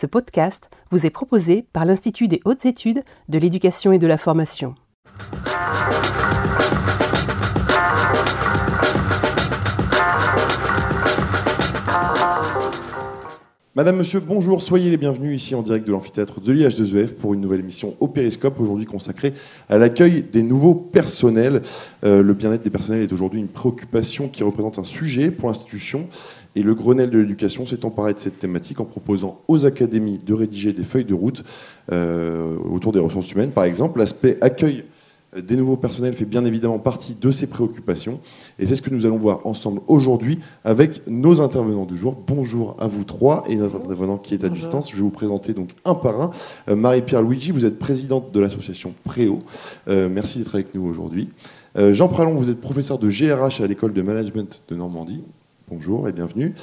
Ce podcast vous est proposé par l'Institut des hautes études de l'éducation et de la formation. Madame, Monsieur, bonjour, soyez les bienvenus ici en direct de l'amphithéâtre de l'IH2EF pour une nouvelle émission au Périscope, aujourd'hui consacrée à l'accueil des nouveaux personnels. Euh, le bien-être des personnels est aujourd'hui une préoccupation qui représente un sujet pour l'institution et le Grenelle de l'éducation s'est emparé de cette thématique en proposant aux académies de rédiger des feuilles de route euh, autour des ressources humaines. Par exemple, l'aspect accueil des nouveaux personnels fait bien évidemment partie de ces préoccupations. Et c'est ce que nous allons voir ensemble aujourd'hui avec nos intervenants du jour. Bonjour à vous trois et notre intervenant qui est à distance. Je vais vous présenter donc un par un. Euh, Marie-Pierre Luigi, vous êtes présidente de l'association Préo. Euh, merci d'être avec nous aujourd'hui. Euh, Jean Pralon, vous êtes professeur de GRH à l'école de management de Normandie. Bonjour et bienvenue.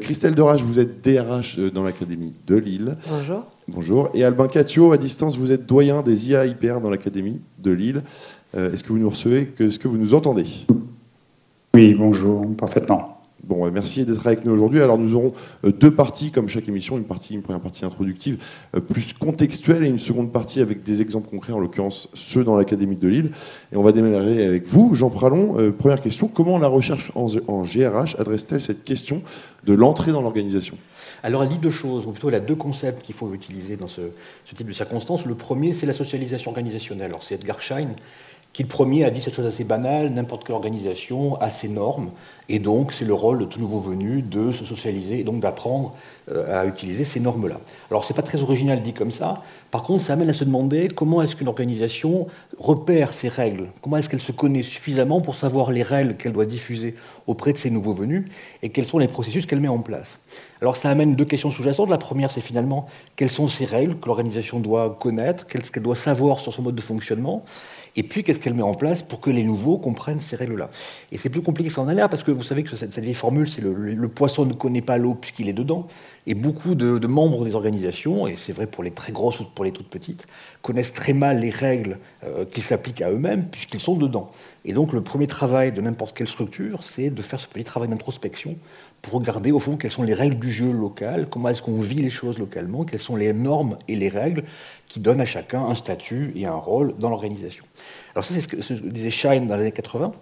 Christelle Derage, vous êtes DRH dans l'Académie de Lille. Bonjour. Bonjour. Et Albin Catio, à distance, vous êtes doyen des IA IPR dans l'Académie de Lille. Euh, est-ce que vous nous recevez? Est-ce que vous nous entendez? Oui, bonjour, parfaitement. Bon, merci d'être avec nous aujourd'hui. Alors, nous aurons euh, deux parties, comme chaque émission, une, première partie introductive euh, plus contextuelle et une seconde partie avec des exemples concrets, en l'occurrence ceux dans l'Académie de Lille. Et on va démarrer avec vous, Jean Pralon. première question, comment la recherche en, GRH adresse-t-elle cette question de l'entrée dans l'organisation? Alors, elle dit deux choses, ou plutôt elle a deux concepts qu'il faut utiliser dans ce, ce type de circonstances. Le premier, c'est la socialisation organisationnelle. Alors, c'est Edgar Schein qui le premier a dit cette chose assez banale, n'importe quelle organisation a ses normes, et donc c'est le rôle de tout nouveau venu de se socialiser et donc d'apprendre euh, à utiliser ces normes-là. Alors c'est pas très original dit comme ça, par contre ça amène à se demander comment est-ce qu'une organisation repère ses règles, comment est-ce qu'elle se connaît suffisamment pour savoir les règles qu'elle doit diffuser auprès de ses nouveaux venus, et quels sont les processus qu'elle met en place? Alors ça amène deux questions sous-jacentes. La première, c'est finalement quelles sont ces règles que l'organisation doit connaître, qu'est-ce qu'elle doit savoir sur son mode de fonctionnement, et puis, qu'est-ce qu'elle met en place pour que les nouveaux comprennent ces règles-là? Et c'est plus compliqué que ça en a l'air, parce que vous savez que cette, vieille formule, c'est le, poisson ne connaît pas l'eau puisqu'il est dedans. Et beaucoup de, membres des organisations, et c'est vrai pour les très grosses ou pour les toutes petites, connaissent très mal les règles euh, qui s'appliquent à eux-mêmes puisqu'ils sont dedans. Et donc, le premier travail de n'importe quelle structure, c'est de faire ce petit travail d'introspection pour regarder au fond quelles sont les règles du jeu local, comment est-ce qu'on vit les choses localement, quelles sont les normes et les règles qui donnent à chacun un statut et un rôle dans l'organisation. Alors ça, c'est ce que, disait Shine dans les années 80.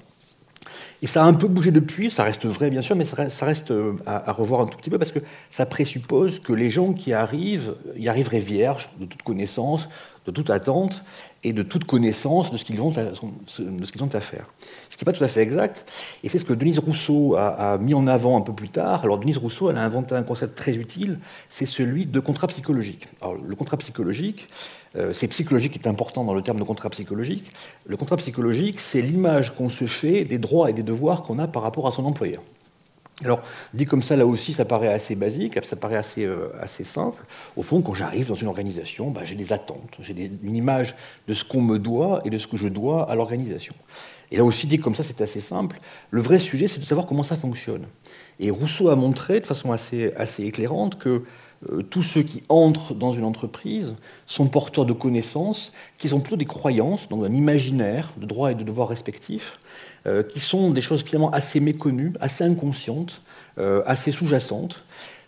Et ça a un peu bougé depuis, ça reste vrai bien sûr, mais ça reste euh, à, revoir un tout petit peu parce que ça présuppose que les gens qui arrivent y arriveraient vierges de toute connaissance, de toute attente et de toute connaissance de ce qu'ils ont, à faire. Ce qui n'est pas tout à fait exact, et c'est ce que Denise Rousseau a, a, mis en avant un peu plus tard. Alors Denise Rousseau, elle a inventé un concept très utile, c'est celui de contrat psychologique. Alors le contrat psychologique, euh, c'est psychologique qui est important dans le terme de contrat psychologique. Le contrat psychologique, c'est l'image qu'on se fait des droits et des devoirs qu'on a par rapport à son employeur. Alors, dit comme ça, là aussi, ça paraît assez basique, ça paraît assez, euh, simple. Au fond, quand j'arrive dans une organisation, bah, j'ai des attentes, j'ai une image de ce qu'on me doit et de ce que je dois à l'organisation. Et là aussi, dit comme ça, c'est assez simple. Le vrai sujet, c'est de savoir comment ça fonctionne. Et Rousseau a montré de façon assez, éclairante que euh, tous ceux qui entrent dans une entreprise sont porteurs de connaissances qui sont plutôt des croyances, dans un imaginaire de droits et de devoirs respectifs, euh, qui sont des choses finalement assez méconnues, assez inconscientes, euh, assez sous-jacentes,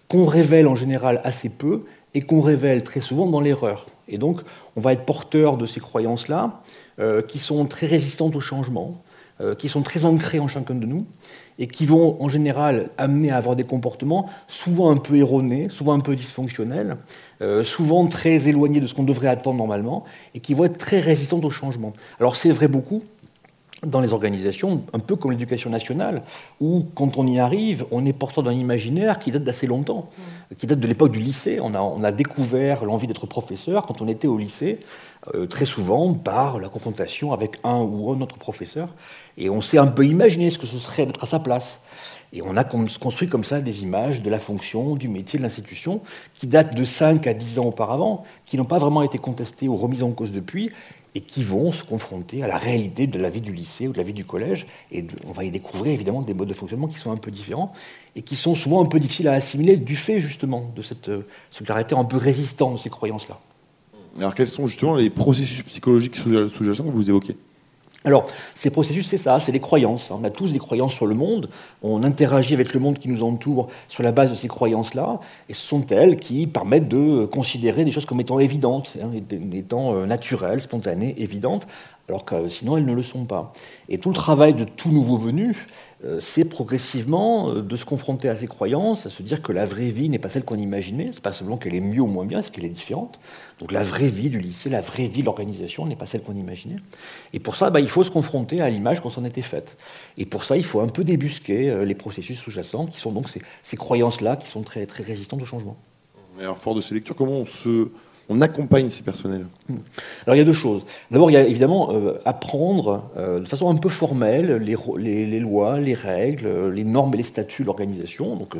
qu'on révèle en général assez peu et qu'on révèle très souvent dans l'erreur. Et donc, on va être porteur de ces croyances-là, qui sont très résistantes au changement, qui sont très ancrées en chacun de nous, et qui vont en général amener à avoir des comportements souvent un peu erronés, souvent un peu dysfonctionnels, euh, souvent très éloignés de ce qu'on devrait attendre normalement, et qui vont être très résistants au changement. Alors c'est vrai beaucoup dans les organisations, un peu comme l'éducation nationale, où quand on y arrive, on est porteur d'un imaginaire qui date d'assez longtemps, qui date de l'époque du lycée. On a, on a découvert l'envie d'être professeur quand on était au lycée, euh, très souvent par la confrontation avec un ou un autre professeur. Et on s'est un peu imaginé ce que ce serait d'être à sa place. Et on a construit comme ça des images de la fonction, du métier, de l'institution, qui datent de 5 à 10 ans auparavant, qui n'ont pas vraiment été contestées ou remises en cause depuis, et qui vont se confronter à la réalité de la vie du lycée ou de la vie du collège. Et on va y découvrir évidemment des modes de fonctionnement qui sont un peu différents, et qui sont souvent un peu difficiles à assimiler du fait justement de cette, ce caractère un peu résistant de ces croyances-là. Alors quels sont justement les processus psychologiques sous-jacents que vous évoquez? Alors, ces processus, c'est ça, c'est des croyances. On a tous des croyances sur le monde, on interagit avec le monde qui nous entoure sur la base de ces croyances-là, et ce sont elles qui permettent de considérer des choses comme étant évidentes, hein, étant euh, naturelles, spontanées, évidentes, alors que sinon elles ne le sont pas. Et tout le travail de tout nouveau venu, euh, c'est progressivement euh, de se confronter à ces croyances, à se dire que la vraie vie n'est pas celle qu'on imaginait, c'est pas seulement qu'elle est mieux ou moins bien, c'est qu'elle est différente. Donc la vraie vie du lycée, la vraie vie de l'organisation n'est pas celle qu'on imaginait. Et pour ça, bah, il faut se confronter à l'image qu'on s'en était faite. Et pour ça, il faut un peu débusquer euh, les processus sous-jacents, qui sont donc ces, ces croyances-là, qui sont très, très résistantes au changement. alors, fort de ces lectures, comment on se on accompagne ces personnels hmm. Alors il y a deux choses. D'abord, il y a évidemment euh, apprendre euh, de façon un peu formelle les, lois, les règles, euh, les normes et les statuts de l'organisation. Donc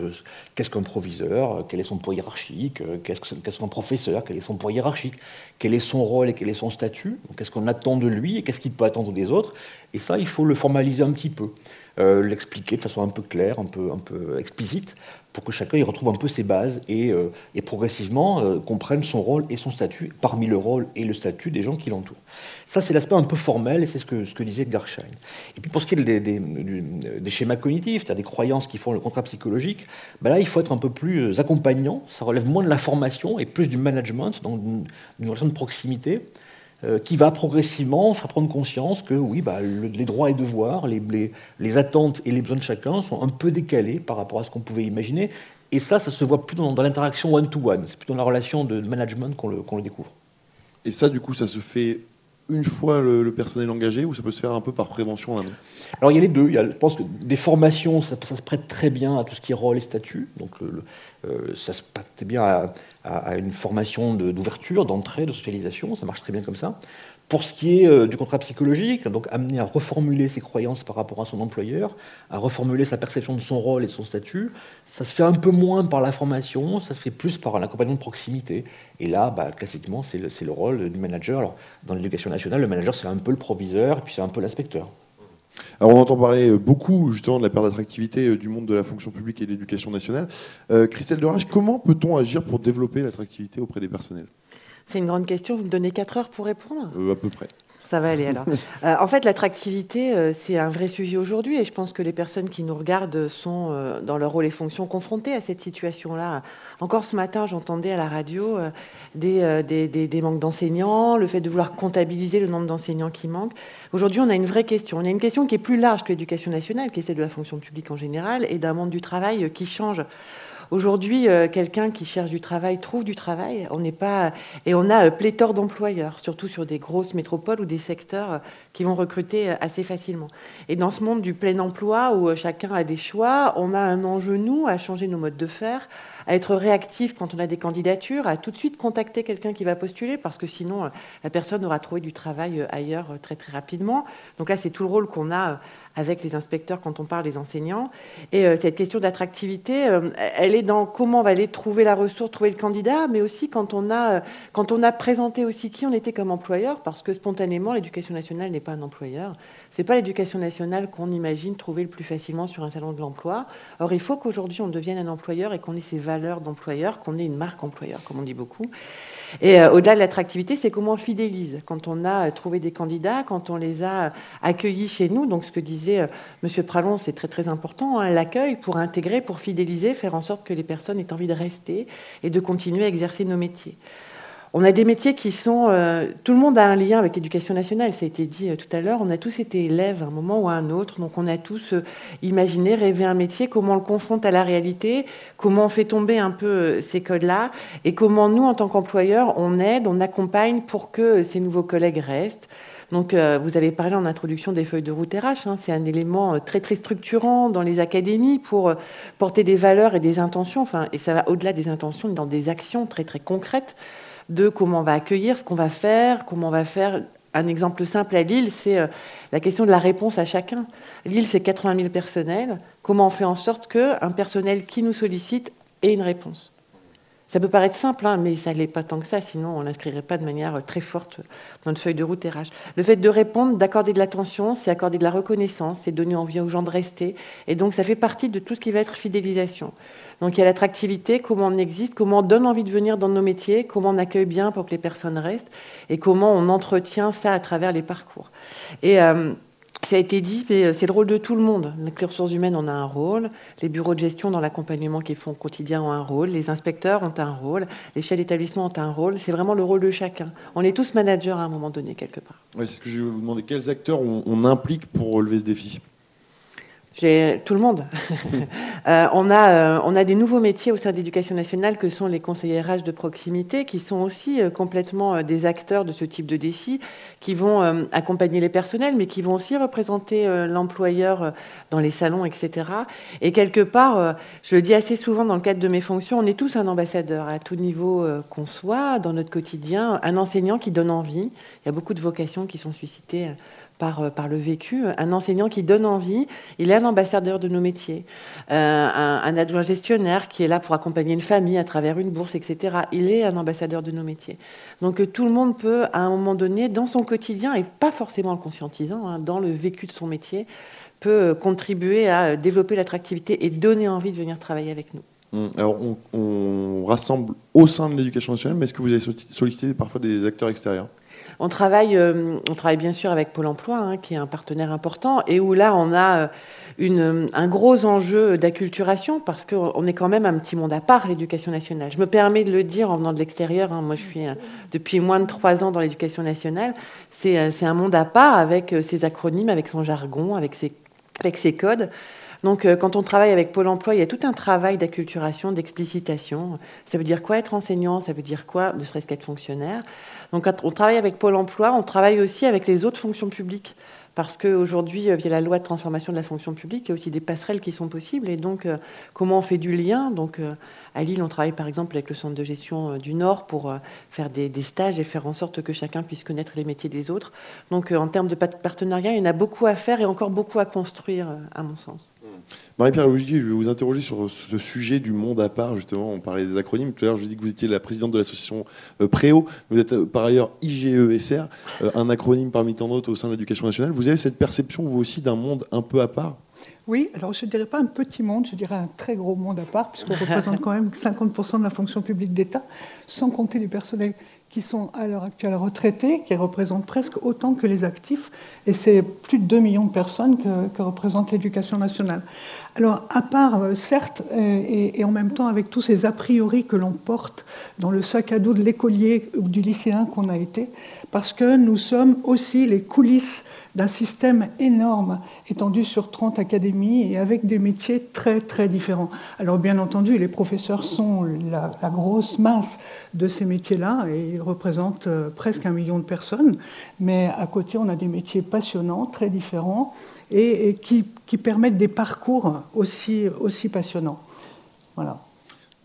qu'est-ce qu'un proviseur Quel est son poids hiérarchique Qu'est-ce qu'un professeur Quel est son poids hiérarchique Quel est son rôle et quel est son statut Qu'est-ce qu'on attend de lui et qu'est-ce qu'il peut attendre des autres Et ça, il faut le formaliser un petit peu. l'expliquer de façon un peu claire, un peu, un peu explicite, pour que chacun y retrouve un peu ses bases et, euh, progressivement euh, comprenne son rôle et son statut parmi le rôle et le statut des gens qui l'entourent. Ça, c'est l'aspect un peu formel et c'est ce que, ce que disait Garschein. Et puis pour ce qui est des, schémas cognitifs, des croyances qui font le contrat psychologique, ben là, il faut être un peu plus euh, accompagnant. Ça relève moins de la formation et plus du management, donc d'une relation de proximité. Euh, qui va progressivement faire prendre conscience que oui, bah, les droits et devoirs, les, les, attentes et les besoins de chacun sont un peu décalés par rapport à ce qu'on pouvait imaginer. Et ça, ça se voit plus dans, l'interaction one-to-one. C'est plutôt dans la relation de management qu'on le, le, découvre. Et ça, du coup, ça se fait une fois le, personnel engagé ou ça peut se faire un peu par prévention Alors il y a les deux. Il y a, je pense que des formations, ça, se prête très bien à tout ce qui est rôle et statut. Donc euh, ça se prête bien à, à, une formation d'ouverture, d'entrée, de socialisation. Ça marche très bien comme ça. Pour ce qui est euh, du contrat psychologique, donc amener à reformuler ses croyances par rapport à son employeur, à reformuler sa perception de son rôle et de son statut, ça se fait un peu moins par la formation, ça se fait plus par l'accompagnement de proximité. Et là, bah, classiquement, c'est le, le, rôle du manager. Dans l'éducation nationale, le manager, c'est un peu le proviseur, et puis c'est un peu l'inspecteur. Alors on entend parler euh, beaucoup justement de la perte d'attractivité euh, du monde de la fonction publique et de l'éducation nationale. Euh, Christelle Derage, comment peut-on agir pour développer l'attractivité auprès des personnels? C'est une grande question. Vous me donnez 4 heures pour répondre? À peu près. Ça va aller alors. Euh, en fait, l'attractivité, euh, c'est un vrai sujet aujourd'hui et je pense que les personnes qui nous regardent sont, euh, dans leur rôle et fonction, confrontées à cette situation-là. Encore ce matin, j'entendais à la radio des, des, des, manques d'enseignants, le fait de vouloir comptabiliser le nombre d'enseignants qui manquent. Aujourd'hui, on a une vraie question. On a une question qui est plus large que l'éducation nationale, qui est celle de la fonction publique en général et d'un monde du travail qui change. Aujourd'hui, euh, quelqu'un qui cherche du travail trouve du travail. On n'est pas et on a euh, pléthore d'employeurs, surtout sur des grosses métropoles ou des secteurs euh, qui vont recruter assez facilement. Et dans ce monde du plein emploi où chacun a des choix, on a un enjeu nous à changer nos modes de faire, à être réactif quand on a des candidatures, à tout de suite contacter quelqu'un qui va postuler parce que sinon la personne aura trouvé du travail ailleurs très très rapidement. Donc là, c'est tout le rôle qu'on a avec les inspecteurs quand on parle des enseignants. Et euh, cette question d'attractivité, euh, elle est dans comment on va aller trouver la ressource, trouver le candidat, mais aussi quand on a, euh, quand on a présenté aussi qui on était comme employeur, parce que spontanément, l'éducation nationale n'est pas un employeur. C'est pas l'éducation nationale qu'on imagine trouver le plus facilement sur un salon de l'emploi. Or, il faut qu'aujourd'hui on devienne un employeur et qu'on ait ses valeurs d'employeur, qu'on ait une marque employeur, comme on dit beaucoup. Et euh, au-delà de l'attractivité, c'est comment on fidélise. Quand on a euh, trouvé des candidats, quand on les a euh, accueillis chez nous, donc ce que disait M. Pralon, c'est très très important, hein, l'accueil pour intégrer, pour fidéliser, faire en sorte que les personnes aient envie de rester et de continuer à exercer nos métiers. On a des métiers qui sont... Euh, tout le monde a un lien avec l'éducation nationale, ça a été dit euh, tout à l'heure. On a tous été élèves à un moment ou à un autre. Donc on a tous euh, imaginé, rêvé un métier, comment on le confronte à la réalité, comment on fait tomber un peu ces codes-là, et comment nous, en tant qu'employeurs, on aide, on accompagne pour que ces nouveaux collègues restent? Donc, vous avez parlé en introduction des feuilles de route RH. Hein. c'est un élément très très structurant dans les académies pour porter des valeurs et des intentions. Enfin, et ça va au-delà des intentions, dans des actions très très concrètes de comment on va accueillir, ce qu'on va faire, comment on va faire. Un exemple simple à Lille, c'est euh, la question de la réponse à chacun. Lille, c'est 80 000 personnels. Comment on fait en sorte qu'un personnel qui nous sollicite ait une réponse? Ça peut paraître simple, hein, mais ça ne l'est pas tant que ça, sinon on l'inscrirait pas de manière très forte dans une feuille de route RH. Le fait de répondre, d'accorder de l'attention, c'est accorder de la reconnaissance, c'est donner envie aux gens de rester. Et donc ça fait partie de tout ce qui va être fidélisation. Donc il y a l'attractivité, comment on existe, comment on donne envie de venir dans nos métiers, comment on accueille bien pour que les personnes restent, et comment on entretient ça à travers les parcours. Et euh, ça a été dit, mais euh, c'est le rôle de tout le monde. Les ressources humaines ont un rôle, les bureaux de gestion dans l'accompagnement qu'ils font au quotidien ont un rôle, les inspecteurs ont un rôle, les chefs d'établissement ont un rôle. C'est vraiment le rôle de chacun. On est tous managers à un moment donné, quelque part. Oui, c'est ce que je vais vous demander. Quels acteurs on implique pour relever ce défi? Tout le monde. Euh, on, a, euh, on a des nouveaux métiers au sein de l'éducation nationale que sont les conseillers RH de proximité, qui sont aussi euh, complètement des acteurs de ce type de défi, qui vont accompagner les personnels, mais qui vont aussi représenter l'employeur dans les salons, etc. Et quelque part, je le dis assez souvent dans le cadre de mes fonctions, on est tous un ambassadeur à tout niveau qu'on soit dans notre quotidien, un enseignant qui donne envie. Il y a beaucoup de vocations qui sont suscitées euh, par, le vécu. Un enseignant qui donne envie, il est un ambassadeur de nos métiers. Euh, un, adjoint gestionnaire qui est là pour accompagner une famille à travers une bourse, etc. Il est un ambassadeur de nos métiers. Donc euh, tout le monde peut, à un moment donné, dans son quotidien, et pas forcément le conscientisant, hein, dans le vécu de son métier, peut contribuer à développer l'attractivité et donner envie de venir travailler avec nous. Hum, alors, on, on rassemble au sein de l'éducation nationale, mais est-ce que vous avez sollicité parfois des acteurs extérieurs? On travaille, euh, on travaille bien sûr avec Pôle Emploi, hein, qui est un partenaire important, et où là, on a euh, un gros enjeu d'acculturation, parce qu'on est quand même un petit monde à part, l'éducation nationale. Je me permets de le dire en venant de l'extérieur. Hein. moi, je suis euh, depuis moins de trois ans dans l'éducation nationale. C'est un monde à part, avec ses acronymes, avec son jargon, avec ses codes. Donc, quand on travaille avec Pôle emploi, il y a tout un travail d'acculturation, d'explicitation. Ça veut dire quoi être enseignant? Ça veut dire quoi, ne serait-ce qu'être fonctionnaire donc on travaille avec Pôle Emploi, on travaille aussi avec les autres fonctions publiques. Parce qu'aujourd'hui, euh, via la loi de transformation de la fonction publique, il y a aussi des passerelles qui sont possibles. Et donc, euh, comment on fait du lien? Donc, euh, à Lille, on travaille par exemple avec le centre de gestion du Nord pour faire des, des, stages et faire en sorte que chacun puisse connaître les métiers des autres. Donc, en termes de partenariat, il y en a beaucoup à faire et encore beaucoup à construire, à mon sens. Marie-Pierre Lougier, je vais vous interroger sur ce sujet du monde à part, justement. On parlait des acronymes. Tout à l'heure, je dis que vous étiez la présidente de l'association euh, Préau. Vous êtes euh, par ailleurs IGESR, euh, un acronyme parmi tant d'autres au sein de l'éducation nationale. Vous avez cette perception, vous aussi, d'un monde un peu à part? Oui, alors je ne dirais pas un petit monde, je dirais un très gros monde à part, puisqu'on représente quand même 50% de la fonction publique d'État, sans compter les personnels qui sont à l'heure actuelle retraités, qui représentent presque autant que les actifs, et c'est plus de 2 millions de personnes que, représente l'éducation nationale. Alors, à part, euh, certes, et, et, en même temps avec tous ces a priori que l'on porte dans le sac à dos de l'écolier ou du lycéen qu'on a été, parce que nous sommes aussi les coulisses d'un système énorme étendu sur 30 académies et avec des métiers très très différents. Alors bien entendu, les professeurs sont la, grosse masse de ces métiers-là et ils représentent euh, presque un million de personnes, mais à côté on a des métiers passionnants, très différents et, qui, qui, permettent des parcours aussi, aussi passionnants. Voilà.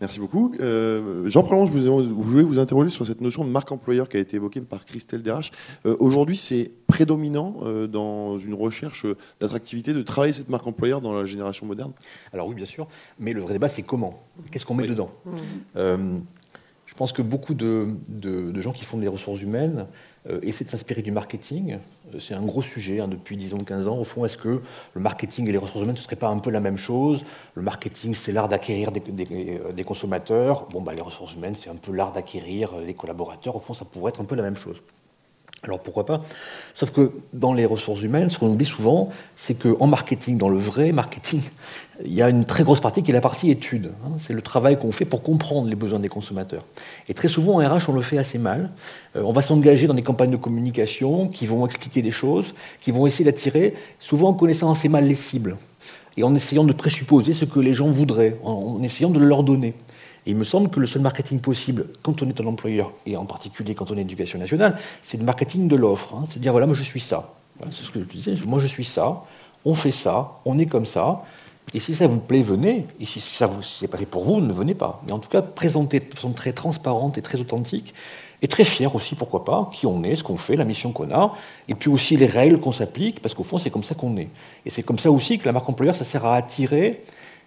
Merci beaucoup. Euh, Jean Pralonge, vous, vous voulez vous interroger sur cette notion de marque employeur qui a été évoquée par Christelle Derache. Euh, aujourd'hui, c'est prédominant euh, dans une recherche d'attractivité de travailler cette marque employeur dans la génération moderne? Alors oui, bien sûr. Mais le vrai débat, c'est comment? Qu'est-ce qu'on met dedans? Mmh. Je pense que beaucoup de, de, gens qui font des ressources humaines euh, essayer de s'inspirer du marketing. Euh, c'est un gros sujet hein, depuis, disons, 15 ans. Au fond, est-ce que le marketing et les ressources humaines, ce ne serait pas un peu la même chose? Le marketing, c'est l'art d'acquérir des, des, consommateurs. Bon, bah, les ressources humaines, c'est un peu l'art d'acquérir des collaborateurs. Au fond, ça pourrait être un peu la même chose. Alors pourquoi pas? Sauf que dans les ressources humaines, ce qu'on oublie souvent, c'est qu'en marketing, dans le vrai marketing, il y a une très grosse partie qui est la partie étude. Hein. C'est le travail qu'on fait pour comprendre les besoins des consommateurs. Et très souvent, en RH, on le fait assez mal. Euh, on va s'engager dans des campagnes de communication qui vont expliquer des choses, qui vont essayer d'attirer, souvent en connaissant assez mal les cibles, et en essayant de présupposer ce que les gens voudraient, en essayant de leur donner il me semble que le seul marketing possible quand on est un employeur, et en particulier quand on est éducation nationale, c'est le marketing de l'offre. Hein. C'est dire, voilà, moi je suis ça. c'est ce que je disais. Moi je suis ça, on fait ça, on est comme ça. Et si ça vous plaît, venez. Et si ça vous c'est pas fait pour vous, ne venez pas. Mais en tout cas, présenter de façon très transparente et très authentique, et très fier aussi, pourquoi pas, qui on est, ce qu'on fait, la mission qu'on a, et puis aussi les règles qu'on s'applique, parce qu'au fond, c'est comme ça qu'on est. Et c'est comme ça aussi que la marque employeur, ça sert à attirer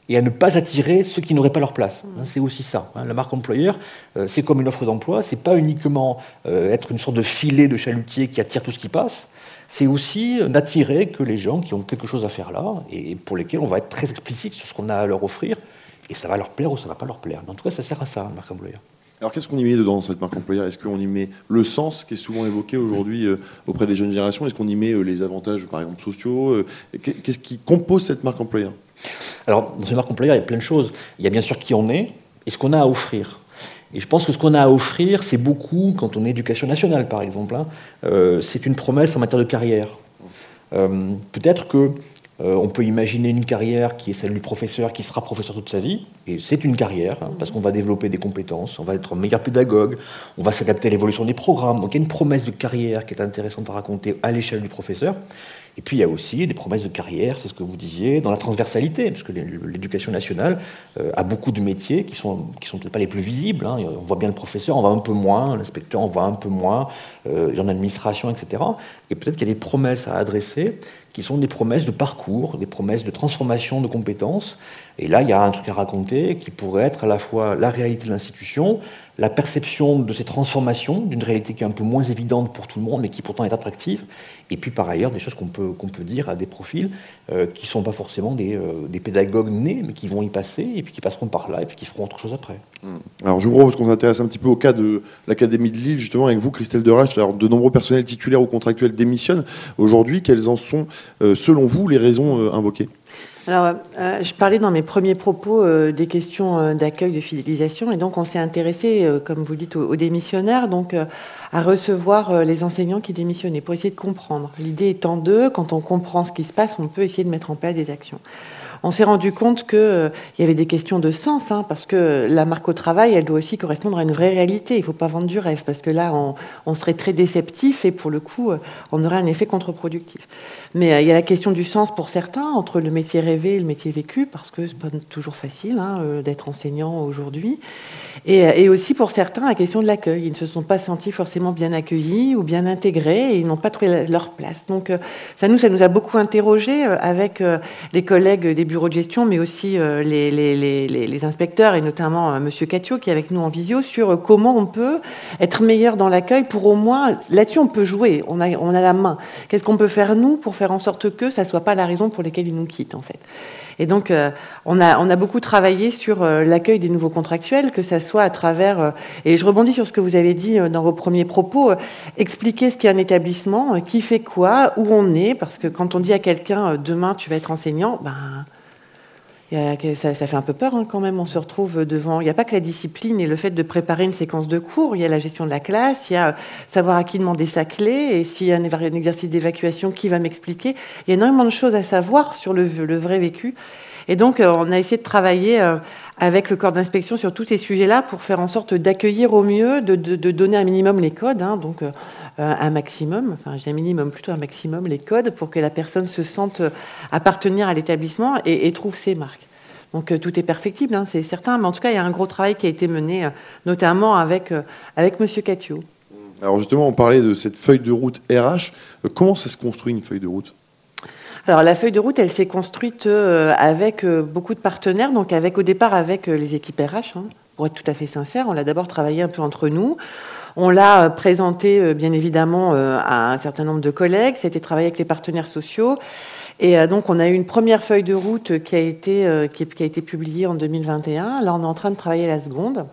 et à ne pas attirer ceux qui n'auraient pas leur place. Hein, c'est aussi ça. Hein. La marque employeur, euh, c'est comme une offre d'emploi, c'est pas uniquement euh, être une sorte de filet de chalutier qui attire tout ce qui passe, c'est aussi n'attirer que les gens qui ont quelque chose à faire là et pour lesquels on va être très explicite sur ce qu'on a à leur offrir et ça va leur plaire ou ça va pas leur plaire. en tout cas, ça sert à ça, la marque employeur. Alors qu'est-ce qu'on y met dedans dans cette marque employeur Est-ce qu'on y met le sens qui est souvent évoqué aujourd'hui euh, auprès des jeunes générations? Est-ce qu'on y met les avantages, par exemple, sociaux Qu'est-ce qui compose cette marque employeur alors, dans ce marque employeur, il y a plein de choses. Il y a bien sûr qui on est et ce qu'on a à offrir. Et je pense que ce qu'on a à offrir, c'est beaucoup, quand on est éducation nationale par exemple, hein, euh, c'est une promesse en matière de carrière. Euh, peut-être que euh, on peut imaginer une carrière qui est celle du professeur, qui sera professeur toute sa vie, et c'est une carrière, hein, parce qu'on va développer des compétences, on va être meilleur pédagogue, on va s'adapter à l'évolution des programmes. Donc il y a une promesse de carrière qui est intéressante à raconter à l'échelle du professeur. Et puis il y a aussi des promesses de carrière, c'est ce que vous disiez, dans la transversalité, parce que l'éducation nationale euh, a beaucoup de métiers qui sont sont peut-être pas les plus visibles. Hein. On voit bien le professeur, on voit un peu moins, l'inspecteur, on voit un peu moins, euh, en administration, etc. Et peut-être qu'il y a des promesses à adresser qui sont des promesses de parcours, des promesses de transformation de compétences. Et là, il y a un truc à raconter qui pourrait être à la fois la réalité de l'institution, la perception de ces transformations, d'une réalité qui est un peu moins évidente pour tout le monde, mais qui pourtant est attractive, et puis par ailleurs des choses qu'on peut, qu'on peut dire à des profils euh, qui ne sont pas forcément des, euh, des, pédagogues nés, mais qui vont y passer, et puis qui passeront par là, et puis qui feront autre chose après. Mmh. Alors je vous propose qu'on s'intéresse un petit peu au cas de l'Académie de Lille, justement avec vous, Christelle Derache. Alors de nombreux personnels titulaires ou contractuels démissionnent. Aujourd'hui, quelles en sont, euh, selon vous, les raisons invoquées? Alors, je parlais dans mes premiers propos des questions d'accueil, de fidélisation, et donc on s'est intéressé, comme vous dites, aux, démissionnaires. Donc, à recevoir euh, les enseignants qui démissionnaient pour essayer de comprendre. L'idée étant de, quand on comprend ce qui se passe, on peut essayer de mettre en place des actions. On s'est rendu compte qu'il euh, y avait des questions de sens, hein, parce que la marque au travail, elle doit aussi correspondre à une vraie réalité. Il ne faut pas vendre du rêve, parce que là, on, serait très déceptif et pour le coup, euh, on aurait un effet contre-productif. Mais euh, il y a la question du sens pour certains, entre le métier rêvé et le métier vécu, parce que c'est pas toujours facile hein, euh, d'être enseignant aujourd'hui. Et, euh, et, aussi pour certains, la question de l'accueil. Ils ne se sont pas sentis forcément bien accueillis ou bien intégrés et ils n'ont pas trouvé leur place. Donc ça nous, ça nous a beaucoup interrogés avec les collègues des bureaux de gestion, mais aussi les inspecteurs et notamment Monsieur Catio qui est avec nous en visio sur comment on peut être meilleur dans l'accueil pour au moins, là-dessus on peut jouer, on a, on a la main. Qu'est-ce qu'on peut faire nous pour faire en sorte que ça ne soit pas la raison pour laquelle ils nous quittent, en fait. Et donc, euh, on, a, on a beaucoup travaillé sur euh, l'accueil des nouveaux contractuels, que ça soit à travers, euh, et je rebondis sur ce que vous avez dit dans vos premiers propos, expliquer ce qu'est un établissement, qui fait quoi, où on est, parce que quand on dit à quelqu'un, demain tu vas être enseignant, ben ça, fait un peu peur hein, quand même. On se retrouve devant. Il n'y a pas que la discipline et le fait de préparer une séquence de cours. Il y a la gestion de la classe. Il y a savoir à qui demander sa clé. Et s'il y a un, exercice d'évacuation, qui va m'expliquer Il y a énormément de choses à savoir sur le, vrai vécu. Et donc, euh, on a essayé de travailler euh, avec le corps d'inspection sur tous ces sujets-là pour faire en sorte d'accueillir au mieux, de, donner un minimum les codes. Hein. donc, euh, un maximum, enfin j'ai un minimum, plutôt un maximum, les codes pour que la personne se sente appartenir à l'établissement et, trouve ses marques. Donc euh, tout est perfectible, hein, c'est certain, mais en tout cas il y a un gros travail qui a été mené, euh, notamment avec, euh, avec M. Catio. Alors justement, on parlait de cette feuille de route RH. Comment ça se construit une feuille de route? Alors la feuille de route, elle s'est construite avec beaucoup de partenaires, donc avec au départ avec les équipes RH. Hein, pour être tout à fait sincère, on l'a d'abord travaillé un peu entre nous. On l'a présenté euh, bien évidemment euh, à un certain nombre de collègues, ça a été travaillé avec les partenaires sociaux. Et euh, donc, on a eu une première feuille de route qui a été, qui a été publiée en 2021. Là, on est en train de travailler la seconde.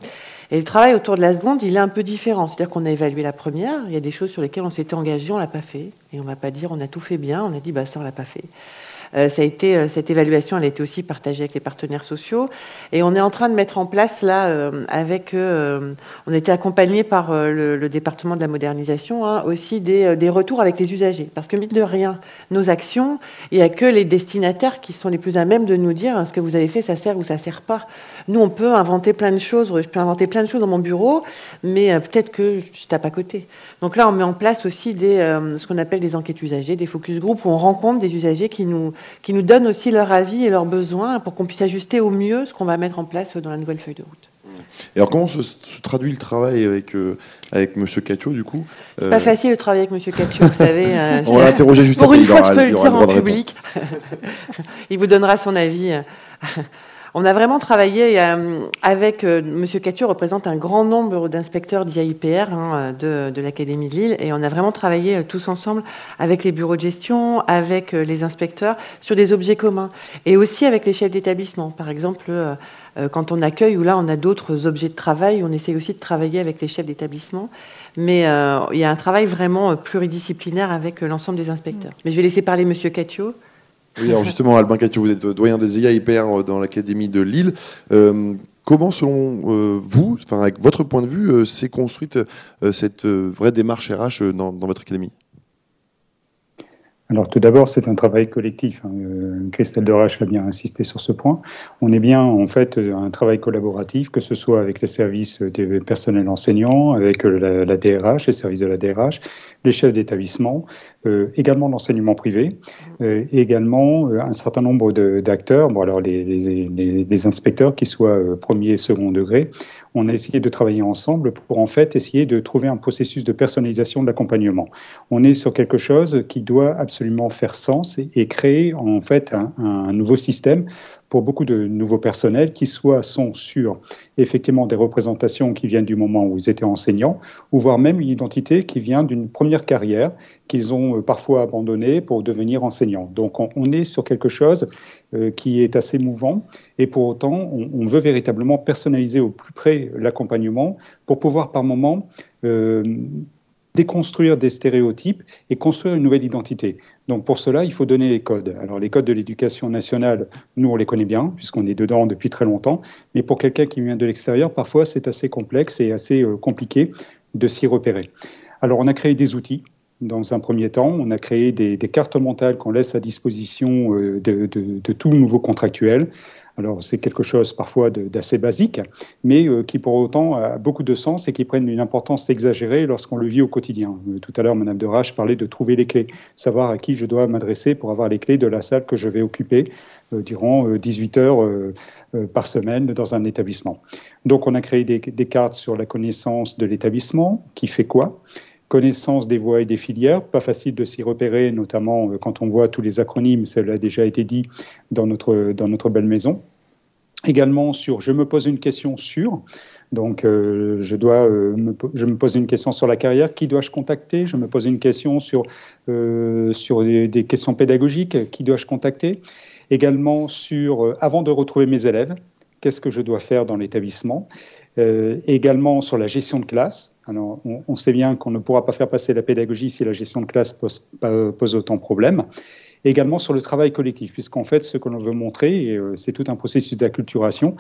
Et le travail autour de la seconde, il est un peu différent. C'est-à-dire qu'on a évalué la première. Il y a des choses sur lesquelles on s'était engagé, on l'a pas fait. Et on va pas dire on a tout fait bien. On a dit bah ça on l'a pas fait. Euh, ça a été, euh, cette évaluation, elle a été aussi partagée avec les partenaires sociaux. Et on est en train de mettre en place, là, euh, avec. on été accompagné par le, département de la modernisation, hein, aussi des, des, retours avec les usagers. Parce que, mine de rien, nos actions, il n'y a que les destinataires qui sont les plus à même de nous dire hein, ce que vous avez fait, ça sert ou ça sert pas. Nous, on peut inventer plein de choses. Je peux inventer plein de choses dans mon bureau, mais peut-être que je tape à côté. Donc là, on met en place aussi des, ce qu'on appelle des enquêtes usagers, des focus group, où on rencontre des usagers qui nous, qui nous donnent aussi leur avis et leurs besoins pour qu'on puisse ajuster au mieux ce qu'on va mettre en place dans la nouvelle feuille de route. Et alors comment se, traduit le travail avec, euh, avec M. Caccio du coup C'est pas euh, facile de travailler avec M. Caccio, vous savez. Euh, On va l'interroger juste Pour une fois, je peux le dire en public. il vous donnera son avis On a vraiment travaillé euh, avec M. Monsieur Catu représente un grand nombre d'inspecteurs d'IAIPR hein, de, de l'Académie de Lille et on a vraiment travaillé tous ensemble avec les bureaux de gestion, avec les inspecteurs sur des objets communs et aussi avec les chefs d'établissement. Par exemple, quand on accueille ou là on a d'autres objets de travail, on essaie aussi de travailler avec les chefs d'établissement. Mais il y a un travail vraiment pluridisciplinaire avec l'ensemble des inspecteurs. Mais je vais laisser parler Monsieur Catio. Oui, alors justement, Albin Catio, vous êtes doyen des IAIPR dans l'Académie de Lille. Euh, comment, selon euh, vous, enfin, avec votre point de vue, euh, s'est construite cette vraie démarche RH dans votre académie? Alors tout d'abord, c'est un travail collectif. Hein. Euh, Christelle Dorache a bien insisté sur ce point. On est bien en fait un travail collaboratif, que ce soit avec les services des personnels enseignants, avec la, la DRH, les services de la DRH, les chefs d'établissement, euh, également l'enseignement privé, euh, également un certain nombre d'acteurs, bon alors les, inspecteurs qui soient premier et second degré. On a essayé de travailler ensemble pour en fait essayer de trouver un processus de personnalisation de l'accompagnement. On est sur quelque chose qui doit absolument faire sens et, créer en fait un, nouveau système pour beaucoup de nouveaux personnels qui soit sont sur effectivement des représentations qui viennent du moment où ils étaient enseignants, ou voire même une identité qui vient d'une première carrière qu'ils ont euh, parfois abandonnée pour devenir enseignants. Donc on, est sur quelque chose euh, qui est assez mouvant, et pour autant on, veut véritablement personnaliser au plus près l'accompagnement pour pouvoir par moment euh, déconstruire des stéréotypes et construire une nouvelle identité. Donc pour cela, il faut donner les codes. Alors les codes de l'éducation nationale, nous on les connaît bien puisqu'on est dedans depuis très longtemps, mais pour quelqu'un qui vient de l'extérieur, parfois c'est assez complexe et assez euh, compliqué de s'y repérer. Alors on a créé des outils. Dans un premier temps, on a créé des, cartes mentales qu'on laisse à disposition euh, de, tout nouveau contractuel alors c'est quelque chose parfois d'assez basique, mais euh, qui pour autant a beaucoup de sens et qui prennent une importance exagérée lorsqu'on le vit au quotidien. Euh, tout à l'heure, Mme de Rache parlait de trouver les clés, savoir à qui je dois m'adresser pour avoir les clés de la salle que je vais occuper euh, durant 18 heures par semaine dans un établissement. Donc on a créé des cartes sur la connaissance de l'établissement, qui fait quoi? Connaissance des voies et des filières, pas facile de s'y repérer, notamment euh, quand on voit tous les acronymes, cela a déjà été dit dans notre, dans notre belle maison. Également sur je me pose une question sur, donc euh, je, dois, euh, me, je me pose une question sur la carrière, qui dois-je contacter? Je me pose une question sur, sur des, des, questions pédagogiques, qui dois-je contacter? Également sur, avant de retrouver mes élèves, qu'est-ce que je dois faire dans l'établissement? Également sur la gestion de classe, alors, on, sait bien qu'on ne pourra pas faire passer la pédagogie si la gestion de classe pose, pose autant de problèmes. également sur le travail collectif, puisqu'en fait, ce que l'on veut montrer, euh, c'est tout un processus d'acculturation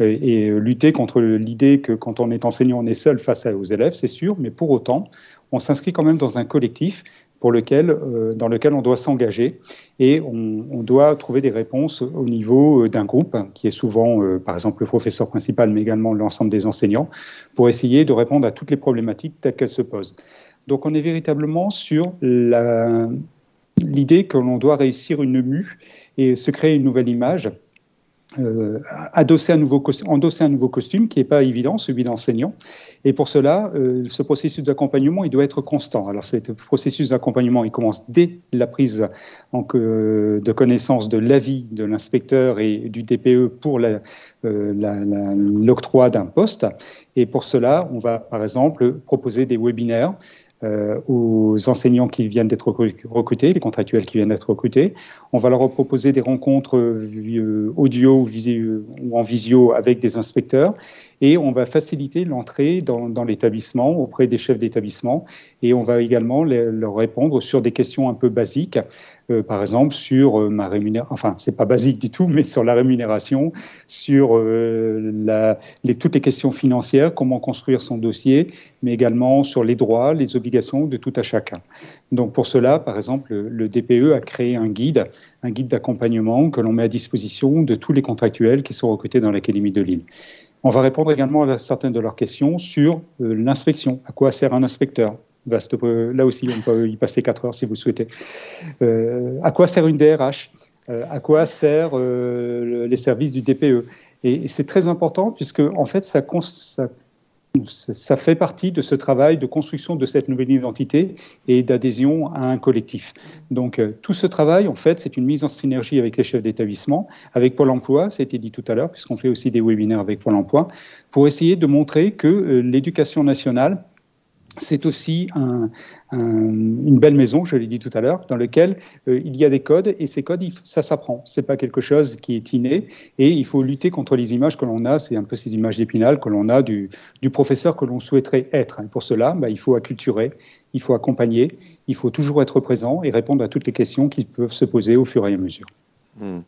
euh, et lutter contre l'idée que quand on est enseignant, on est seul face aux élèves, c'est sûr, mais pour autant, on s'inscrit quand même dans un collectif pour lequel, euh, dans lequel on doit s'engager et on, doit trouver des réponses au niveau euh, d'un groupe qui est souvent, euh, par exemple, le professeur principal, mais également l'ensemble des enseignants, pour essayer de répondre à toutes les problématiques telles qu'elles se posent. Donc on est véritablement sur l'idée que l'on doit réussir une mue et se créer une nouvelle image euh, adosser un nouveau endosser un nouveau costume qui n'est pas évident, celui d'enseignant. Et pour cela, euh, ce processus d'accompagnement, il doit être constant. Alors, ce processus d'accompagnement, il commence dès la prise de connaissance de l'avis de l'inspecteur et du DPE pour l'octroi d'un poste. Et pour cela, on va, par exemple, proposer des webinaires euh, aux enseignants qui viennent d'être recrutés, les contractuels qui viennent d'être recrutés. On va leur proposer des rencontres euh, audio ou en visio avec des inspecteurs et on va faciliter l'entrée dans l'établissement auprès des chefs d'établissement et on va également leur répondre sur des questions un peu basiques, euh, par exemple sur euh, ma rémunération, enfin c'est pas basique du tout, mais sur la rémunération, sur euh, les, toutes les questions financières, comment construire son dossier, mais également sur les droits, les obligations de tout à chacun. Donc pour cela, par exemple, le DPE a créé un guide, un guide d'accompagnement que l'on met à disposition de tous les contractuels qui sont recrutés dans l'Académie de Lille. On va répondre également à certaines de leurs questions sur l'inspection. À quoi sert un inspecteur Euh, Là aussi, on peut y passer quatre heures si vous souhaitez. Euh, à quoi sert une DRH À quoi servent les services du DPE Et, c'est très important puisque, en fait, ça, ça fait partie de ce travail de construction de cette nouvelle identité et d'adhésion à un collectif. Donc euh, tout ce travail, en fait, c'est une mise en synergie avec les chefs d'établissement, avec Pôle Emploi, ça a été dit tout à l'heure, puisqu'on fait aussi des webinaires avec Pôle Emploi, pour essayer de montrer que euh, l'éducation nationale c'est aussi une belle maison, je l'ai dit tout à l'heure, dans laquelle euh, il y a des codes et ces codes, ça s'apprend. C'est pas quelque chose qui est inné et il faut lutter contre les images que l'on a. C'est un peu ces images d'épinal que l'on a du, professeur que l'on souhaiterait être. Pour cela, bah, il faut acculturer, il faut accompagner, il faut toujours être présent et répondre à toutes les questions qui peuvent se poser au fur et à mesure. Hmm.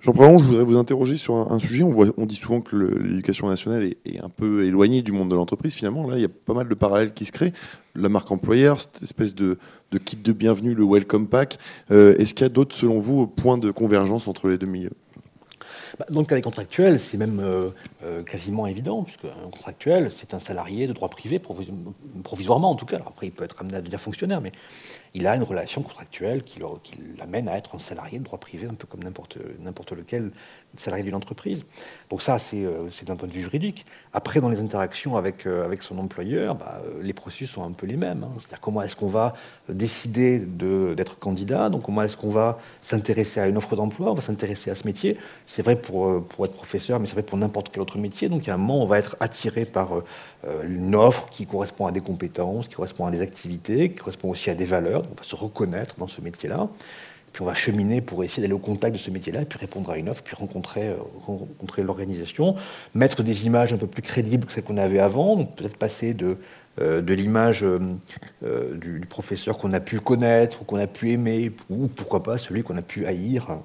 Jean Préron, je voudrais vous interroger sur un, sujet. On, dit souvent que l'éducation nationale est, un peu éloignée du monde de l'entreprise. Finalement, là, il y a pas mal de parallèles qui se créent. La marque employeur, cette espèce de, kit de bienvenue, le Welcome Pack. Euh, est-ce qu'il y a d'autres, selon vous, points de convergence entre les deux milieux? Bah, dans le cas des contractuels, c'est même euh, euh, quasiment évident, puisque un contractuel, c'est un salarié de droit privé, provisoirement en tout cas. après, il peut être amené à devenir fonctionnaire, mais il a une relation contractuelle qui l'amène à être un salarié de droit privé, un peu comme n'importe lequel salarié d'une entreprise. Donc ça, euh, c'est d'un point de vue juridique. Après, dans les interactions avec, euh, avec son employeur, bah, euh, les processus sont un peu les mêmes. Hein. C'est-à-dire comment est-ce qu'on va décider d'être candidat, donc comment est-ce qu'on va s'intéresser à une offre d'emploi, on va s'intéresser à ce métier. C'est vrai pour, pour être professeur, mais c'est vrai pour n'importe quel autre métier. Donc il y a un moment, on va être attiré par une offre qui correspond à des compétences, qui correspond à des activités, qui correspond aussi à des valeurs. on va se reconnaître dans ce métier-là. On va cheminer pour essayer d'aller au contact de ce métier-là, puis répondre à une offre, puis rencontrer, euh, rencontrer l'organisation, mettre des images un peu plus crédibles que celles qu'on avait avant, peut-être passer de, euh, de l'image euh, du, professeur qu'on a pu connaître, qu'on a pu aimer, ou pourquoi pas celui qu'on a pu haïr,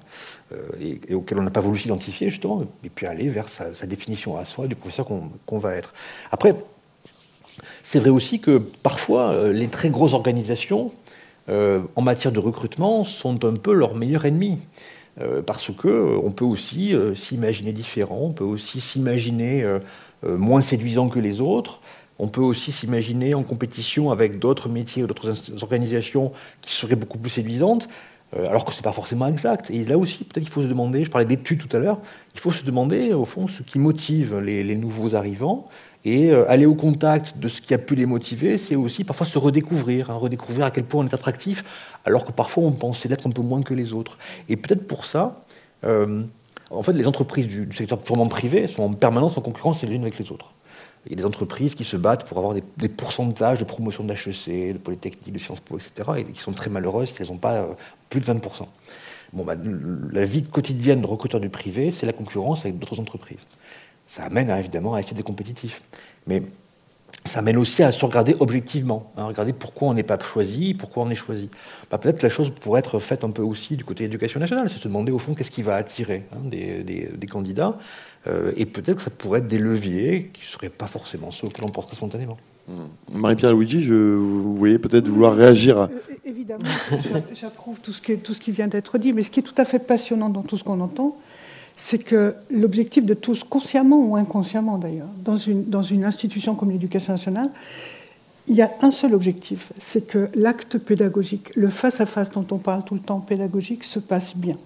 et, auquel on n'a pas voulu s'identifier justement, et puis aller vers sa, définition à soi du professeur qu'on va être. Après, c'est vrai aussi que parfois, les très grosses organisations euh, en matière de recrutement sont un peu leur meilleur ennemi. Euh, parce que euh, on peut aussi s'imaginer différent, on peut aussi s'imaginer moins séduisant que les autres, on peut aussi s'imaginer en compétition avec d'autres métiers ou d'autres organisations qui seraient beaucoup plus séduisantes, alors que ce n'est pas forcément exact. Et là aussi, peut-être qu'il faut se demander, je parlais d'études tout à l'heure, il faut se demander au fond ce qui motive les nouveaux arrivants et euh, aller au contact de ce qui a pu les motiver, c'est aussi parfois se redécouvrir, hein, redécouvrir à quel point on est attractif, alors que parfois on pensait l'être un peu moins que les autres. Et peut-être pour ça, euh, en fait, les entreprises du, secteur purement privé sont en permanence en concurrence les unes avec les autres. Il y a des entreprises qui se battent pour avoir des, pourcentages de promotion d'HEC, de Polytechnique, de Sciences Po, etc., et qui sont très malheureuses, qui n'ont pas euh, plus de 20%. Bon, bah, la vie quotidienne de recruteur du privé, c'est la concurrence avec d'autres entreprises ça amène hein, évidemment à être des compétitifs. Mais ça amène aussi à se regarder objectivement, à regarder pourquoi on n'est pas choisi, pourquoi on est choisi. Bah, peut-être que la chose pourrait être faite un peu aussi du côté éducation nationale, c'est se demander au fond qu'est-ce qui va attirer hein, des, candidats, euh, et peut-être que ça pourrait être des leviers qui ne seraient pas forcément ceux que l'on porterait spontanément. Mmh. Marie-Pierre Luigi, je, vous voyez peut-être vouloir réagir. À... Euh, évidemment, j'approuve tout, tout ce qui vient d'être dit, mais ce qui est tout à fait passionnant dans tout ce qu'on entend, c'est que l'objectif de tous, consciemment ou inconsciemment d'ailleurs, dans une, dans une institution comme l'éducation nationale, il y a un seul objectif, c'est que l'acte pédagogique, le face-à-face dont on parle tout le temps pédagogique, se passe bien.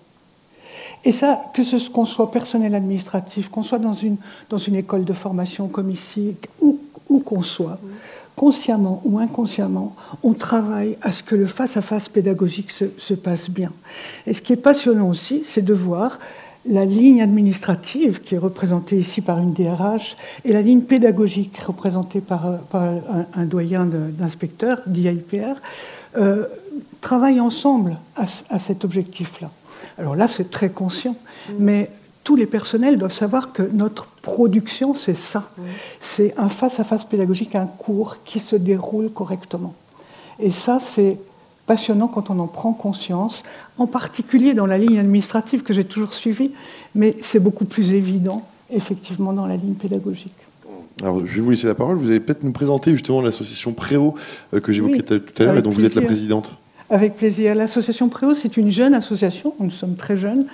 Et ça, que ce qu'on soit personnel administratif, qu'on soit dans une, dans une école de formation comme ici, où, où qu'on soit, consciemment ou inconsciemment, on travaille à ce que le face-à-face pédagogique se, se passe bien. Et ce qui est passionnant aussi, c'est de voir la ligne administrative, qui est représentée ici par une DRH, et la ligne pédagogique, représentée par, un, doyen d'inspecteurs, d'IIPR, euh, travaillent ensemble à, cet objectif-là. Alors là, c'est très conscient, mais tous les personnels doivent savoir que notre production, c'est ça. C'est un face-à-face pédagogique, un cours qui se déroule correctement. Et ça, c'est passionnant quand on en prend conscience, en particulier dans la ligne administrative que j'ai toujours suivie, mais c'est beaucoup plus évident, effectivement, dans la ligne pédagogique. Alors, je vais vous laisser la parole. Vous allez peut-être nous présenter justement l'association Préau euh, que j'évoquais tout à l'heure et dont vous êtes la présidente. Avec plaisir. L'association Préau, c'est une jeune association, nous sommes très jeunes,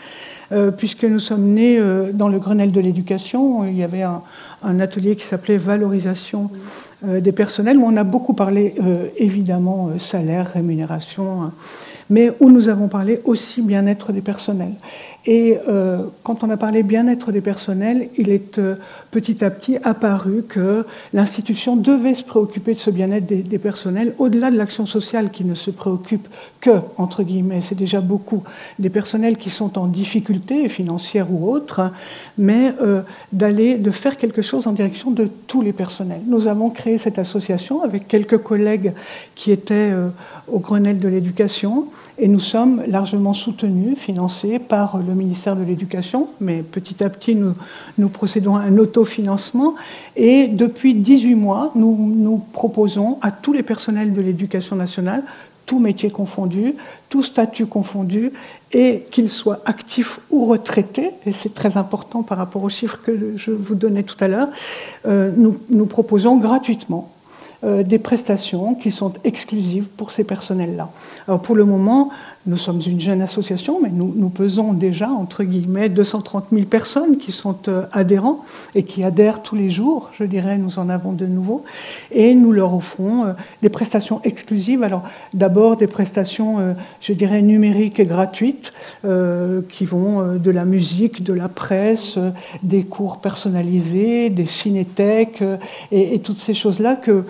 euh, puisque nous sommes nés euh, dans le Grenelle de l'éducation. Il y avait un, un atelier qui s'appelait Valorisation des personnels, où on a beaucoup parlé, euh, évidemment, euh, salaire, rémunération, hein. mais où nous avons parlé aussi bien-être des personnels. Et euh, quand on a parlé bien-être des personnels, il est euh, petit à petit apparu que l'institution devait se préoccuper de ce bien-être des, personnels, au-delà de l'action sociale qui ne se préoccupe que, entre guillemets, c'est déjà beaucoup, des personnels qui sont en difficulté financière ou autre, mais euh, d'aller, de faire quelque chose en direction de tous les personnels. Nous avons créé cette association avec quelques collègues qui étaient au Grenelle de l'éducation et nous sommes largement soutenus, financés par le ministère de l'Éducation, mais petit à petit, nous, procédons à un autofinancement. Et depuis 18 mois, nous, proposons à tous les personnels de l'éducation nationale, tous métiers confondus, tous statuts confondus, et qu'ils soient actifs ou retraités, et c'est très important par rapport aux chiffres que je vous donnais tout à l'heure, euh, nous, proposons gratuitement des prestations qui sont exclusives pour ces personnels-là. Alors pour le moment, nous sommes une jeune association, mais nous, pesons déjà, entre guillemets, 230 000 personnes qui sont euh, adhérents et qui adhèrent tous les jours, je dirais, nous en avons de nouveaux, et nous leur offrons euh, des prestations exclusives. Alors d'abord des prestations, euh, je dirais, numériques et gratuites, qui vont de la musique, de la presse, des cours personnalisés, des cinéthèques, et, toutes ces choses-là que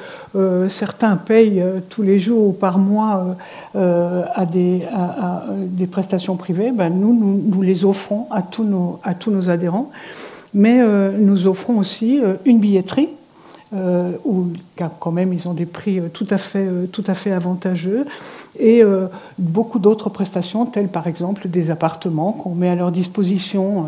certains payent tous les jours ou par mois à des... à, des prestations privées, ben nous, les offrons à tous nos, à tous nos adhérents. Mais euh, nous offrons aussi euh, une billetterie, euh, où quand même ils ont des prix euh, tout à fait, euh, tout à fait avantageux, et euh, beaucoup d'autres prestations, telles par exemple des appartements qu'on met à leur disposition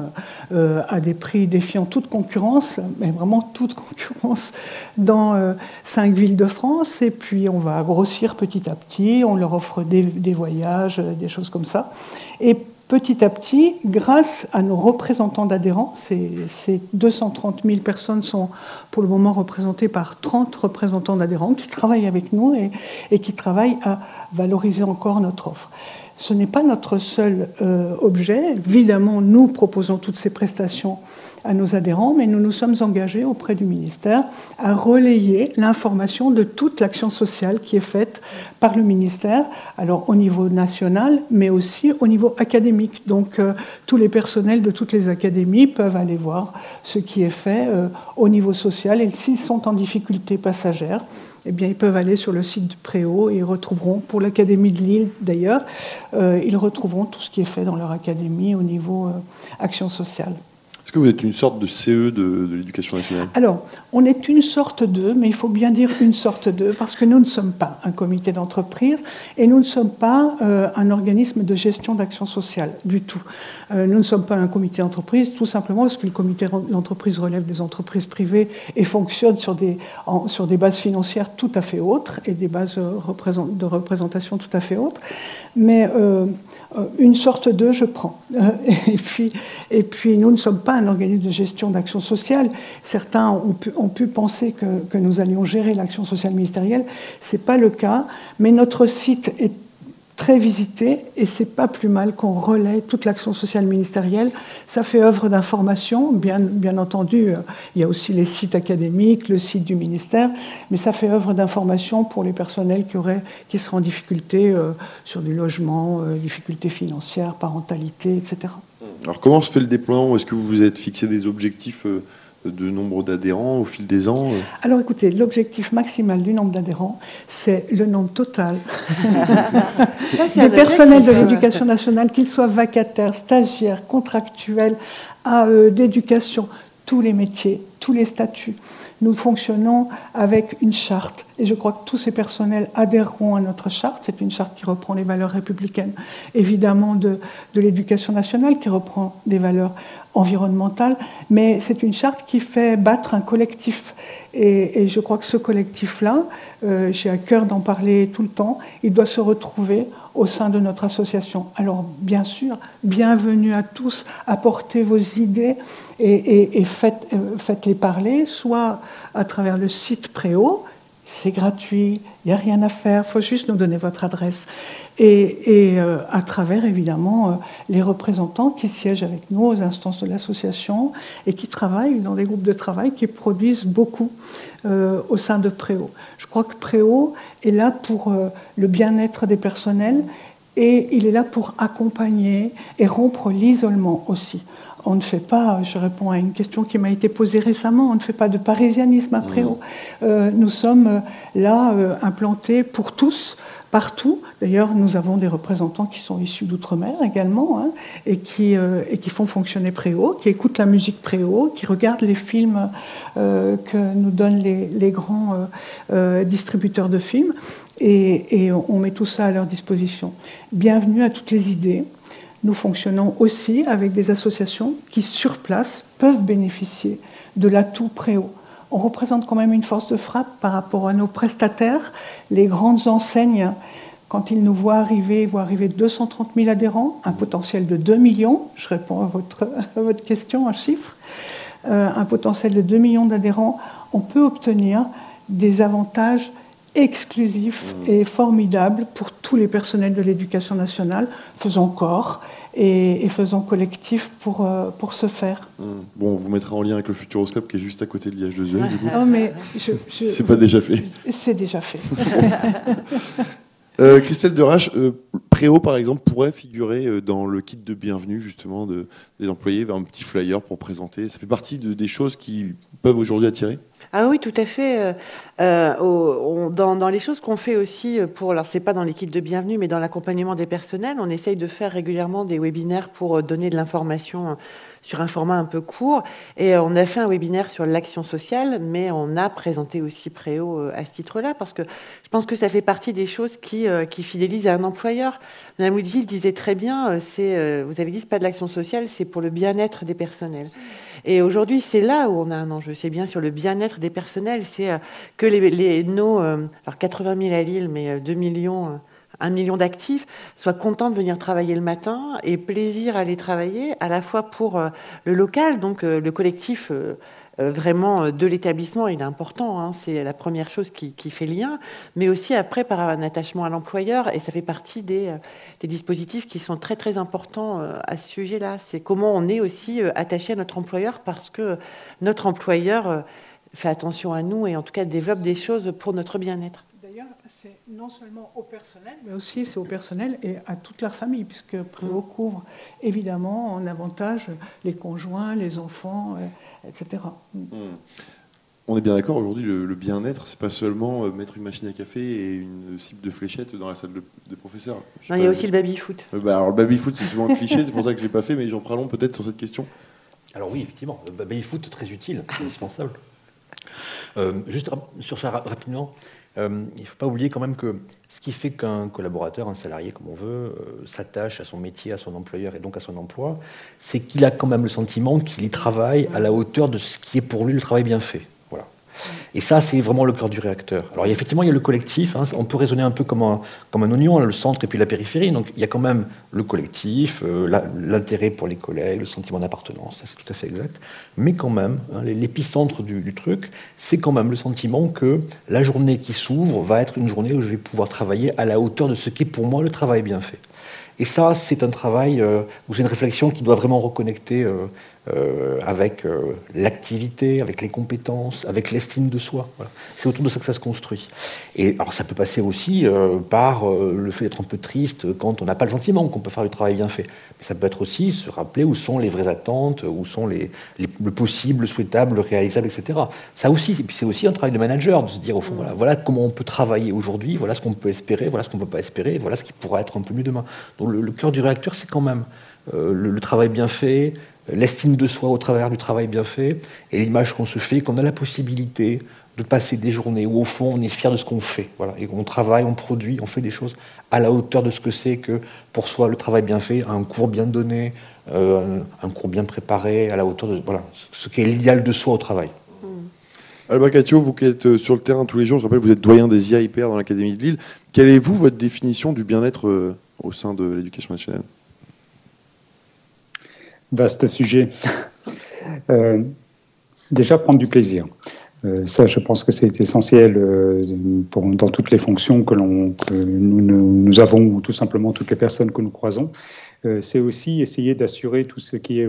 à des prix défiant toute concurrence, mais vraiment toute concurrence, dans cinq villes de France. Et puis on va grossir petit à petit, on leur offre des, des voyages, des choses comme ça. Et petit à petit, grâce à nos représentants d'adhérents, ces, ces, 230 000 personnes sont pour le moment représentées par 30 représentants d'adhérents qui travaillent avec nous et, et, qui travaillent à valoriser encore notre offre. Ce n'est pas notre seul euh, objet. Évidemment, nous proposons toutes ces prestations à nos adhérents, mais nous nous sommes engagés auprès du ministère à relayer l'information de toute l'action sociale qui est faite par le ministère, alors au niveau national, mais aussi au niveau académique. Donc euh, tous les personnels de toutes les académies peuvent aller voir ce qui est fait euh, au niveau social, et s'ils sont en difficulté passagère, eh bien, ils peuvent aller sur le site de Préau et ils retrouveront, pour l'Académie de Lille d'ailleurs, euh, ils retrouveront tout ce qui est fait dans leur académie au niveau action sociale. Est-ce que vous êtes une sorte de CE de, l'éducation nationale? Alors, on est une sorte de, mais il faut bien dire une sorte de, parce que nous ne sommes pas un comité d'entreprise et nous ne sommes pas euh, un organisme de gestion d'action sociale du tout. Euh, nous ne sommes pas un comité d'entreprise, tout simplement parce que le comité d'entreprise relève des entreprises privées et fonctionne sur des, sur des bases financières tout à fait autres et des bases de représentation tout à fait autres. Mais euh, une sorte de je prends. Et puis, et puis nous ne sommes pas un organisme de gestion d'action sociale. Certains ont pu, penser que, nous allions gérer l'action sociale ministérielle. Ce n'est pas le cas, mais notre site est très visité et c'est pas plus mal qu'on relaie toute l'action sociale ministérielle. Ça fait œuvre d'information, bien, entendu. Il y a aussi les sites académiques, le site du ministère, mais ça fait œuvre d'information pour les personnels qui, auraient, seraient en difficulté euh, sur du logement, euh, difficultés financières, parentalité, etc. Alors comment se fait le déploiement? Est-ce que vous vous êtes fixé des objectifs euh de nombre d'adhérents au fil des ans Alors écoutez, l'objectif maximal du nombre d'adhérents, c'est le nombre total des personnels de l'éducation nationale, qu'ils soient vacataires, stagiaires, contractuels, AE, d'éducation, tous les métiers, tous les statuts. Nous fonctionnons avec une charte et je crois que tous ces personnels adhéreront à notre charte. C'est une charte qui reprend les valeurs républicaines, évidemment, de, de l'éducation nationale, qui reprend des valeurs environnementales, mais c'est une charte qui fait battre un collectif. Et, je crois que ce collectif-là, euh, j'ai à cœur d'en parler tout le temps, il doit se retrouver au sein de notre association. Alors, bien sûr, bienvenue à tous, apportez vos idées et, faites, euh, faites-les parler, soit à travers le site Préau, c'est gratuit, il n'y a rien à faire, il faut juste nous donner votre adresse. Et, euh, à travers, évidemment, euh, les représentants qui siègent avec nous aux instances de l'association et qui travaillent dans des groupes de travail qui produisent beaucoup euh, au sein de Préau. Je crois que Préau est là pour le bien-être des personnels et il est là pour accompagner et rompre l'isolement aussi. On ne fait pas, je réponds à une question qui m'a été posée récemment, on ne fait pas de parisianisme à Préau. Euh, nous sommes là euh, implantés pour tous, partout. D'ailleurs, nous avons des représentants qui sont issus d'outre-mer également, hein, et, qui, euh, et qui font fonctionner Préau, qui écoutent la musique Préau, qui regardent les films euh, que nous donnent les, les grands euh, distributeurs de films, et, et on met tout ça à leur disposition. Bienvenue à toutes les idées. Nous fonctionnons aussi avec des associations qui, sur place, peuvent bénéficier de l'atout Préau. On représente quand même une force de frappe par rapport à nos prestataires. Les grandes enseignes, quand ils nous voient arriver, voient arriver 230 000 adhérents, un potentiel de 2 millions, je réponds à votre, votre question, un chiffre, euh, un potentiel de 2 millions d'adhérents, on peut obtenir des avantages exclusifs mmh. et formidables pour tous les personnels de l'éducation nationale, faisant corps et, faisant collectif pour, euh, pour ce faire. Mmh. Bon, on vous mettra en lien avec le Futuroscope qui est juste à côté de l'IH2E. Du coup. Non, mais c'est pas déjà fait. C'est déjà fait. euh, Christelle Derache, euh, Préau par exemple pourrait figurer euh, dans le kit de bienvenue justement de, des employés un petit flyer pour présenter. Ça fait partie de, des choses qui peuvent aujourd'hui attirer? Ah oui, tout à fait. Dans, dans, les choses qu'on fait aussi pour, alors c'est pas dans l'équipe de bienvenue, mais dans l'accompagnement des personnels, on essaye de faire régulièrement des webinaires pour donner de l'information sur un format un peu court. Et on a fait un webinaire sur l'action sociale, mais on a présenté aussi Préau euh, à ce titre-là, parce que je pense que ça fait partie des choses qui, euh, qui fidélisent un employeur. Madame Woodville disait très bien, euh, c'est, vous avez dit, c'est pas de l'action sociale, c'est pour le bien-être des personnels. Et aujourd'hui, c'est là où on a un enjeu. C'est bien sur le bien-être des personnels. C'est que les, les, nos, alors 80 000 à Lille, mais 2 millions un million d'actifs soient contents de venir travailler le matin et plaisir à aller travailler, à la fois pour euh, le local, donc euh, le collectif euh, vraiment de l'établissement, il est important, hein, c'est la première chose qui, fait lien, mais aussi après par un attachement à l'employeur, et ça fait partie des, des, dispositifs qui sont très très importants à ce sujet-là. C'est comment on est aussi attaché à notre employeur parce que notre employeur fait attention à nous et en tout cas développe des choses pour notre bien-être non seulement au personnel, mais aussi c'est au personnel et à toute leur famille, puisque Préau couvre évidemment en avantage les conjoints, les enfants, euh, etc. Hmm. On est bien d'accord, aujourd'hui, le, bien-être, c'est pas seulement euh, mettre une machine à café et une cible de fléchettes dans la salle de, professeur. Non, il y a aussi le baby-foot. Euh, bah, alors, le baby-foot, c'est souvent un cliché, c'est pour ça que je l'ai pas fait, mais j'en parlons peut-être sur cette question. Alors oui, effectivement, le baby-foot, très utile, indispensable. juste sur ça rapidement, euh, il ne faut pas oublier quand même que ce qui fait qu'un collaborateur, un salarié comme on veut, euh, s'attache à son métier, à son employeur et donc à son emploi, c'est qu'il a quand même le sentiment qu'il y travaille à la hauteur de ce qui est pour lui le travail bien fait. Et ça, c'est vraiment le cœur du réacteur. Alors effectivement, il y a le collectif. Hein. on peut raisonner un peu comme un, oignon, le centre et puis la périphérie. Donc il y a quand même le collectif, euh, l'intérêt pour les collègues, le sentiment d'appartenance. C'est tout à fait exact. Mais quand même, hein, l'épicentre du, truc, c'est quand même le sentiment que la journée qui s'ouvre va être une journée où je vais pouvoir travailler à la hauteur de ce qui est pour moi le travail bien fait. Et ça, c'est un travail euh, c'est une réflexion qui doit vraiment reconnecter euh, euh, avec euh, l'activité, avec les compétences, avec l'estime de soi. C'est autour de ça que ça se construit. Et alors ça peut passer aussi euh, par le fait d'être un peu triste quand on n'a pas le sentiment qu'on peut faire du travail bien fait. Mais ça peut être aussi se rappeler où sont les vraies attentes, où sont les, le possible, le souhaitable, le réalisable, etc. Ça aussi, et puis c'est aussi un travail de manager de se dire au fond, voilà, voilà comment on peut travailler aujourd'hui, voilà ce qu'on peut espérer, voilà ce qu'on ne peut pas espérer, voilà ce qui pourra être un peu mieux demain. Donc le, cœur du réacteur, c'est quand même le travail bien fait, l'estime de soi au travers du travail bien fait et l'image qu'on se fait, qu'on a la possibilité de passer des journées où au fond on est fier de ce qu'on fait, voilà, et qu'on travaille, on produit, on fait des choses à la hauteur de ce que c'est que pour soi le travail bien fait, un cours bien donné, euh, un cours bien préparé, à la hauteur de voilà, ce qui est l'idéal de soi au travail. Mmh. Alba Catio, vous qui êtes euh, sur le terrain tous les jours, je rappelle, vous êtes doyen des IA hyper dans l'Académie de Lille. Quelle est, vous, votre définition du bien-être euh, au sein de l'éducation nationale? Vaste sujet. Euh, déjà, prendre du plaisir. Euh, ça, je pense que c'est essentiel euh, dans toutes les fonctions que, nous, avons ou tout simplement toutes les personnes que nous croisons. c'est aussi essayer d'assurer tout ce qui est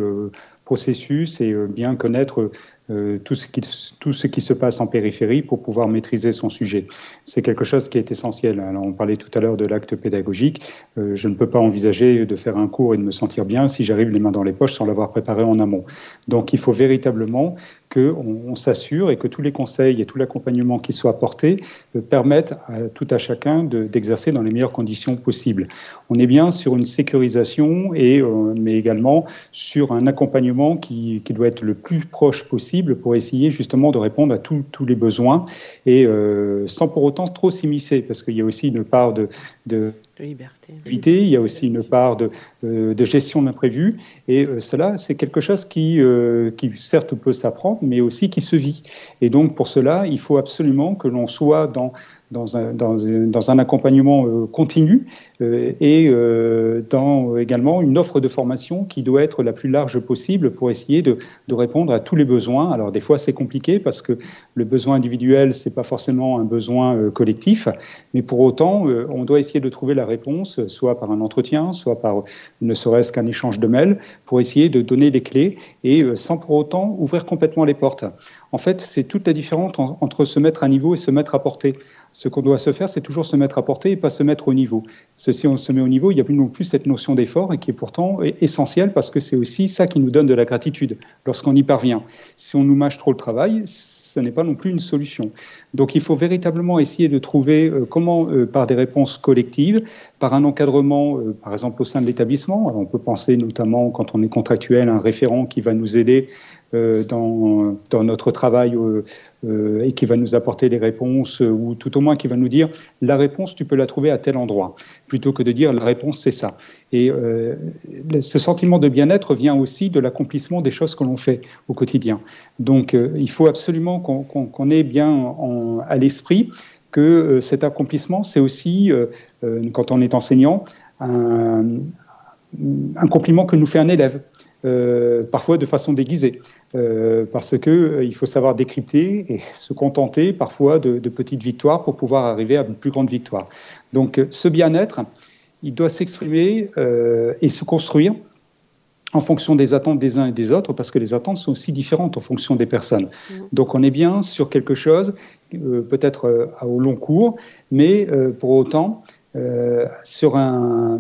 processus et bien connaître euh, tout, ce qui, tout ce qui se passe en périphérie pour pouvoir maîtriser son sujet. C'est quelque chose qui est essentiel. On parlait tout à l'heure de l'acte pédagogique. Euh, je ne peux pas envisager de faire un cours et de me sentir bien si j'arrive les mains dans les poches sans l'avoir préparé en amont. Donc il faut véritablement qu'on on, s'assure et que tous les conseils et tout l'accompagnement qui soit apporté euh, permettent à tout à chacun d'exercer dans les meilleures conditions possibles. On est bien sur une sécurisation, et, euh, mais également sur un accompagnement qui, qui, doit être le plus proche possible pour essayer justement de répondre à tous les besoins et euh, sans pour autant trop s'immiscer, parce qu'il y a aussi une part de, de de liberté. Il y a aussi une part de, euh, de gestion de l'imprévu. Et euh, cela, c'est quelque chose qui, euh, qui, certes, peut s'apprendre, mais aussi qui se vit. Et donc, pour cela, il faut absolument que l'on soit dans dans un, dans, dans un accompagnement euh, continu euh, et euh, dans également une offre de formation qui doit être la plus large possible pour essayer de, de répondre à tous les besoins. Alors des fois c'est compliqué parce que le besoin individuel c'est pas forcément un besoin collectif, mais pour autant on doit essayer de trouver la réponse soit par un entretien, soit par ne serait-ce qu'un échange de mails pour essayer de donner les clés et sans pour autant ouvrir complètement les portes. En fait, c'est toute la différence entre se mettre à niveau et se mettre à portée. Ce qu'on doit se faire, c'est toujours se mettre à portée et pas se mettre au niveau. Si on se met au niveau, il n'y a plus non plus cette notion d'effort et qui est pourtant essentielle parce que c'est aussi ça qui nous donne de la gratitude lorsqu'on y parvient. Si on nous mâche trop le travail, ce n'est pas non plus une solution. Donc il faut véritablement essayer de trouver euh, comment, euh, par des réponses collectives, par un encadrement, euh, par exemple au sein de l'établissement, on peut penser notamment quand on est contractuel, un référent qui va nous aider dans, dans, notre travail euh, euh, et qui va nous apporter les réponses, ou tout au moins qui va nous dire la réponse, tu peux la trouver à tel endroit, plutôt que de dire la réponse, c'est ça. Et ce sentiment de bien-être vient aussi de l'accomplissement des choses que l'on fait au quotidien. Donc il faut absolument qu'on ait bien en, à l'esprit que cet accomplissement, c'est aussi, quand on est enseignant, un compliment que nous fait un élève. Euh, parfois de façon déguisée, euh, parce que euh, il faut savoir décrypter et se contenter parfois de, petites victoires pour pouvoir arriver à une plus grande victoire. Donc ce bien-être, il doit s'exprimer et se construire en fonction des attentes des uns et des autres, parce que les attentes sont aussi différentes en fonction des personnes. Mmh. Donc on est bien sur quelque chose, peut-être au long cours, mais pour autant sur un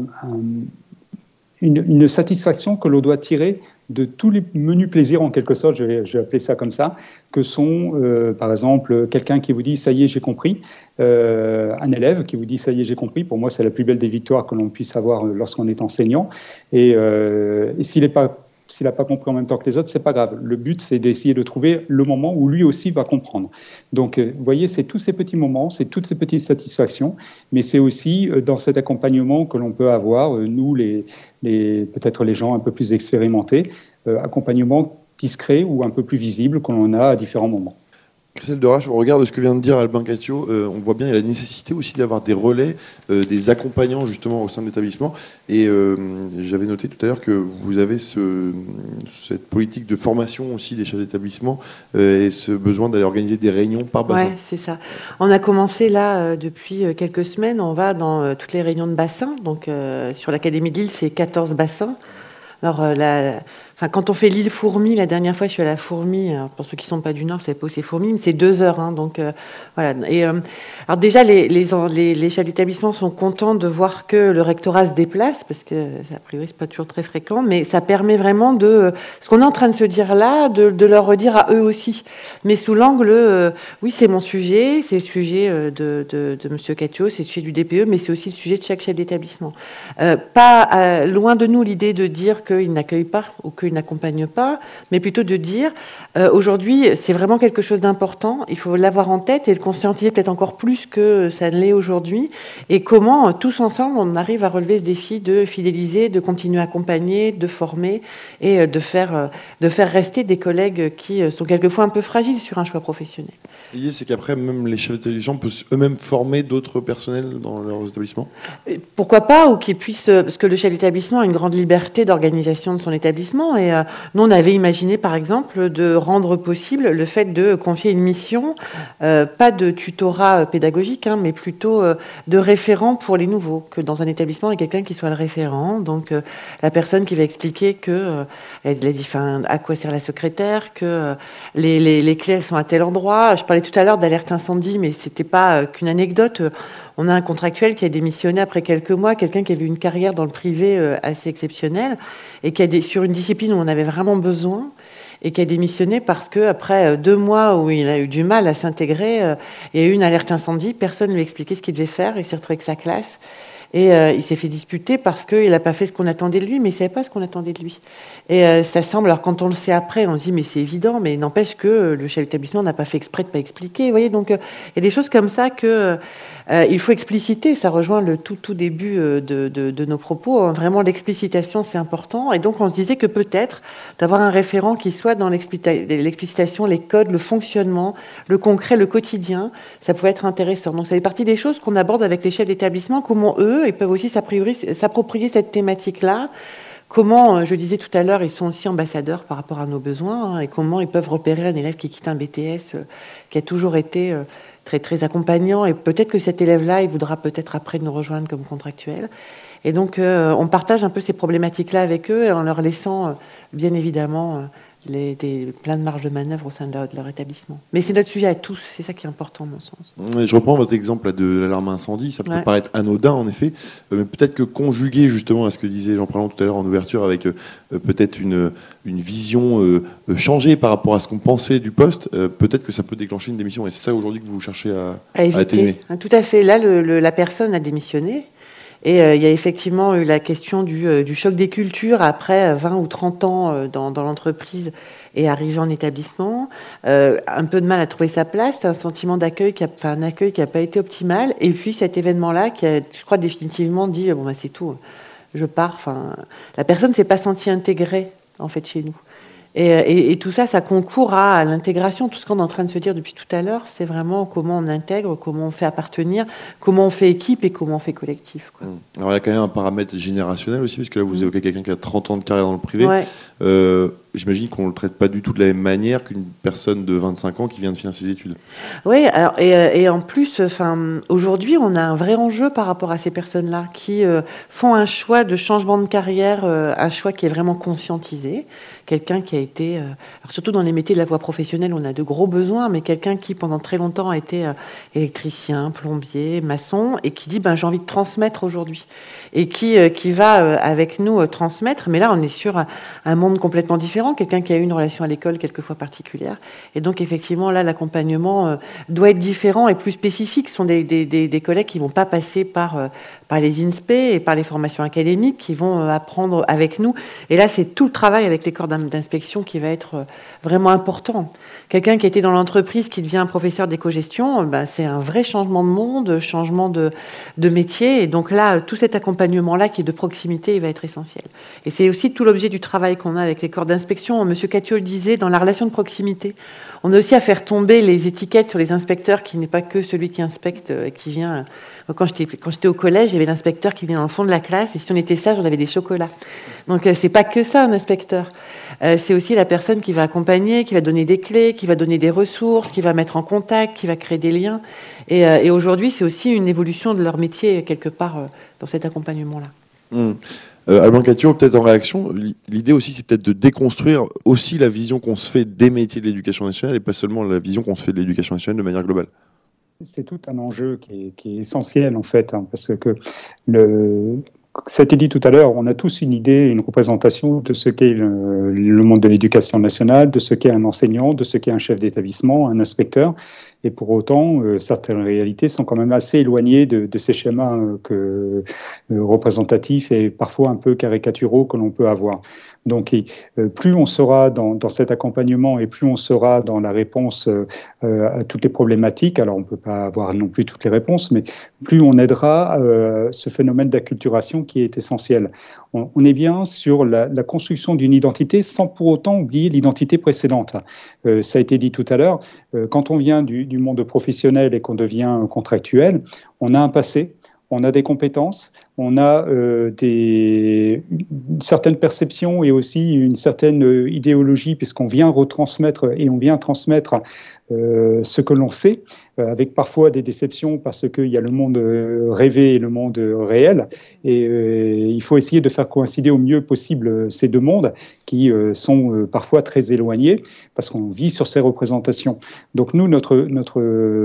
une, satisfaction que l'on doit tirer de tous les menus plaisirs, en quelque sorte, je vais, je vais appeler ça comme ça, que sont, euh, par exemple, quelqu'un qui vous dit ça y est, j'ai compris, euh, un élève qui vous dit ça y est, j'ai compris. Pour moi, c'est la plus belle des victoires que l'on puisse avoir lorsqu'on est enseignant. Et, euh, s'il n'est pas s'il n'a pas compris en même temps que les autres, c'est pas grave. Le but, c'est d'essayer de trouver le moment où lui aussi va comprendre. Donc, euh, vous voyez, c'est tous ces petits moments, c'est toutes ces petites satisfactions, mais c'est aussi euh, dans cet accompagnement que l'on peut avoir, euh, nous, les, les peut-être les gens un peu plus expérimentés, accompagnement discret ou un peu plus visible que l'on a à différents moments. Christelle Derache, au regard de ce que vient de dire Albin Catio, euh, on voit bien il y a la nécessité aussi d'avoir des relais, euh, des accompagnants justement au sein de l'établissement. Et euh, j'avais noté tout à l'heure que vous avez ce, cette politique de formation aussi des chefs d'établissement et ce besoin d'aller organiser des réunions par bassin. Oui, c'est ça. On a commencé là depuis quelques semaines, on va dans toutes les réunions de bassin. Donc sur l'Académie de Lille, c'est 14 bassins. Alors la Enfin, quand on fait l'île Fourmi, la dernière fois, je suis à la Fourmi. pour ceux qui ne sont pas du Nord, c'est pas où c'est Fourmi, mais c'est deux heures. Hein, donc euh, voilà. Et euh, alors déjà, les, les, les, les chefs d'établissement sont contents de voir que le rectorat se déplace, parce que a priori c'est pas toujours très fréquent, mais ça permet vraiment de ce qu'on est en train de se dire là, de, de leur redire à eux aussi, mais sous l'angle, euh, oui, c'est mon sujet, c'est le sujet de, de, de Monsieur Catio, c'est le sujet du DPE, mais c'est aussi le sujet de chaque chef d'établissement. pas loin de nous l'idée de dire qu'ils n'accueillent pas ou que n'accompagne pas, mais plutôt de dire euh, aujourd'hui c'est vraiment quelque chose d'important, il faut l'avoir en tête et le conscientiser peut-être encore plus que ça ne l'est aujourd'hui, et comment euh, tous ensemble on arrive à relever ce défi de fidéliser, de continuer à accompagner, de former et euh, de faire rester des collègues qui sont quelquefois un peu fragiles sur un choix professionnel. L'idée, c'est qu'après, même les chefs d'établissement peuvent eux-mêmes former d'autres personnels dans leurs établissements Pourquoi pas, ou qu'ils puissent, parce que le chef d'établissement a une grande liberté d'organisation de son établissement, Et nous, on avait imaginé, par exemple, de rendre possible le fait de confier une mission, pas de tutorat pédagogique, hein, mais plutôt de référent pour les nouveaux, que dans un établissement, il y ait quelqu'un qui soit le référent, donc la personne qui va expliquer que elle a dit, à quoi sert la secrétaire, que les, les, clés sont à tel endroit. Je parlais tout à l'heure d'alerte incendie, mais c'était pas qu'une anecdote. On a un contractuel qui a démissionné après quelques mois, quelqu'un qui avait une carrière dans le privé euh, assez exceptionnelle et qui a des, sur une discipline où on avait vraiment besoin et qui a démissionné parce que après euh, deux mois où il a eu du mal à s'intégrer, euh, il y a eu une alerte incendie, personne ne lui a expliqué ce qu'il devait faire, il s'est retrouvé avec sa classe. Et il s'est fait disputer parce qu'il n'a pas fait ce qu'on attendait de lui, mais il ne savait pas ce qu'on attendait de lui. Et ça semble, alors quand on le sait après, on se dit, mais c'est évident, mais n'empêche que le chef d'établissement n'a pas fait exprès de pas expliquer. Vous voyez, donc il y a des choses comme ça que euh, il faut expliciter, ça rejoint le tout, tout début euh, de, nos propos. Hein. Vraiment, l'explicitation, c'est important. Et donc, on se disait que peut-être d'avoir un référent qui soit dans l'explicitation, les codes, le fonctionnement, le concret, le quotidien, ça pouvait être intéressant. Donc, ça fait partie des choses qu'on aborde avec les chefs d'établissement, comment eux, ils peuvent aussi s'approprier cette thématique-là. Comment, euh, je disais tout à l'heure, ils sont aussi ambassadeurs par rapport à nos besoins hein, et comment ils peuvent repérer un élève qui quitte un BTS qui a toujours été très, très accompagnant. Et peut-être que cet élève-là, il voudra peut-être après nous rejoindre comme contractuel. Et donc, euh, on partage un peu ces problématiques-là avec eux en leur laissant, euh, bien évidemment, euh, les, des, plein de marge de manœuvre au sein de leur, établissement. Mais c'est notre sujet à tous, c'est ça qui est important, à mon sens. Je reprends votre exemple de l'alarme incendie, ça peut paraître anodin en effet, mais peut-être que conjugué justement à ce que disait Jean-Pierre tout à l'heure en ouverture, avec peut-être une, une vision changée par rapport à ce qu'on pensait du poste, peut-être que ça peut déclencher une démission. Et c'est ça aujourd'hui que vous cherchez à, à, éviter. Hein, tout à fait. Là, la personne a démissionné. Et euh, il y a effectivement eu la question du, euh, choc des cultures après 20 ou 30 ans euh, dans, l'entreprise et arrivé en établissement. un peu de mal à trouver sa place, un sentiment d'accueil, qui un accueil qui n'a pas été optimal. Et puis cet événement-là qui a, je crois, définitivement dit bon, bah, c'est tout, je pars. Enfin, la personne ne s'est pas sentie intégrée en fait chez nous. Et, tout ça, ça concourt à, l'intégration. Tout ce qu'on est en train de se dire depuis tout à l'heure, c'est vraiment comment on intègre, comment on fait appartenir, comment on fait équipe et comment on fait collectif. Mmh. Alors il y a quand même un paramètre générationnel aussi, parce que là vous mmh. évoquez quelqu'un qui a 30 ans de carrière dans le privé. Euh, j'imagine qu'on ne le traite pas du tout de la même manière qu'une personne de 25 ans qui vient de finir ses études. Oui, alors, et, euh, en plus, aujourd'hui, on a un vrai enjeu par rapport à ces personnes-là qui euh, font un choix de changement de carrière, un choix qui est vraiment conscientisé quelqu'un qui a été, euh, surtout dans les métiers de la voie professionnelle, on a de gros besoins, mais quelqu'un qui pendant très longtemps a été euh, électricien, plombier, maçon, et qui dit ben, j'ai envie de transmettre aujourd'hui, et qui, euh, qui va avec nous transmettre, mais là on est sur un, monde complètement différent, quelqu'un qui a eu une relation à l'école quelquefois particulière, et donc effectivement là l'accompagnement doit être différent et plus spécifique. Ce sont des, des, des, collègues qui vont pas passer par, par les INSPE et par les formations académiques, qui vont apprendre avec nous, et là c'est tout le travail avec les corps d'inspection qui va être euh, vraiment important. Quelqu'un qui était dans l'entreprise, qui devient professeur d'éco-gestion, bah, c'est un vrai changement de monde, changement de, de métier. Et donc là, tout cet accompagnement-là qui est de proximité, il va être essentiel. Et c'est aussi tout l'objet du travail qu'on a avec les corps d'inspection. Monsieur Catio le disait, dans la relation de proximité, on a aussi à faire tomber les étiquettes sur les inspecteurs, qui n'est pas que celui qui inspecte et qui vient quand j'étais au collège, il y avait l'inspecteur qui venait dans le fond de la classe, et si on était sage, on avait des chocolats. Donc euh, c'est pas que ça un inspecteur. Euh, c'est aussi la personne qui va accompagner, qui va donner des clés, qui va donner des ressources, qui va mettre en contact, qui va créer des liens. Et, euh, aujourd'hui, c'est aussi une évolution de leur métier quelque part dans cet accompagnement-là. Mmh. Alban Catio, peut-être en réaction, l'idée aussi, c'est peut-être de déconstruire aussi la vision qu'on se fait des métiers de l'éducation nationale et pas seulement la vision qu'on se fait de l'éducation nationale de manière globale. C'est tout un enjeu qui est, essentiel en fait, hein, parce que le, ça a été dit tout à l'heure, on a tous une idée, une représentation de ce qu'est le, monde de l'éducation nationale, de ce qu'est un enseignant, de ce qu'est un chef d'établissement, un inspecteur. Et pour autant, euh, certaines réalités sont quand même assez éloignées de, ces schémas euh, euh, représentatifs et parfois un peu caricaturaux que l'on peut avoir. Donc, euh, plus on sera dans, cet accompagnement et plus on sera dans la réponse euh, à toutes les problématiques, alors on ne peut pas avoir non plus toutes les réponses, mais plus on aidera euh, ce phénomène d'acculturation qui est essentiel. On, est bien sur la, construction d'une identité sans pour autant oublier l'identité précédente. ça a été dit tout à l'heure, quand on vient du monde professionnel et qu'on devient contractuel, on a un passé, on a des compétences, on a euh, des, une certaine perception et aussi une certaine euh, idéologie, puisqu'on vient retransmettre et on vient transmettre euh, ce que l'on sait, avec parfois des déceptions parce qu'il y a le monde rêvé et le monde réel. Et il faut essayer de faire coïncider au mieux possible ces deux mondes qui sont parfois très éloignés parce qu'on vit sur ces représentations. Donc nous, notre, notre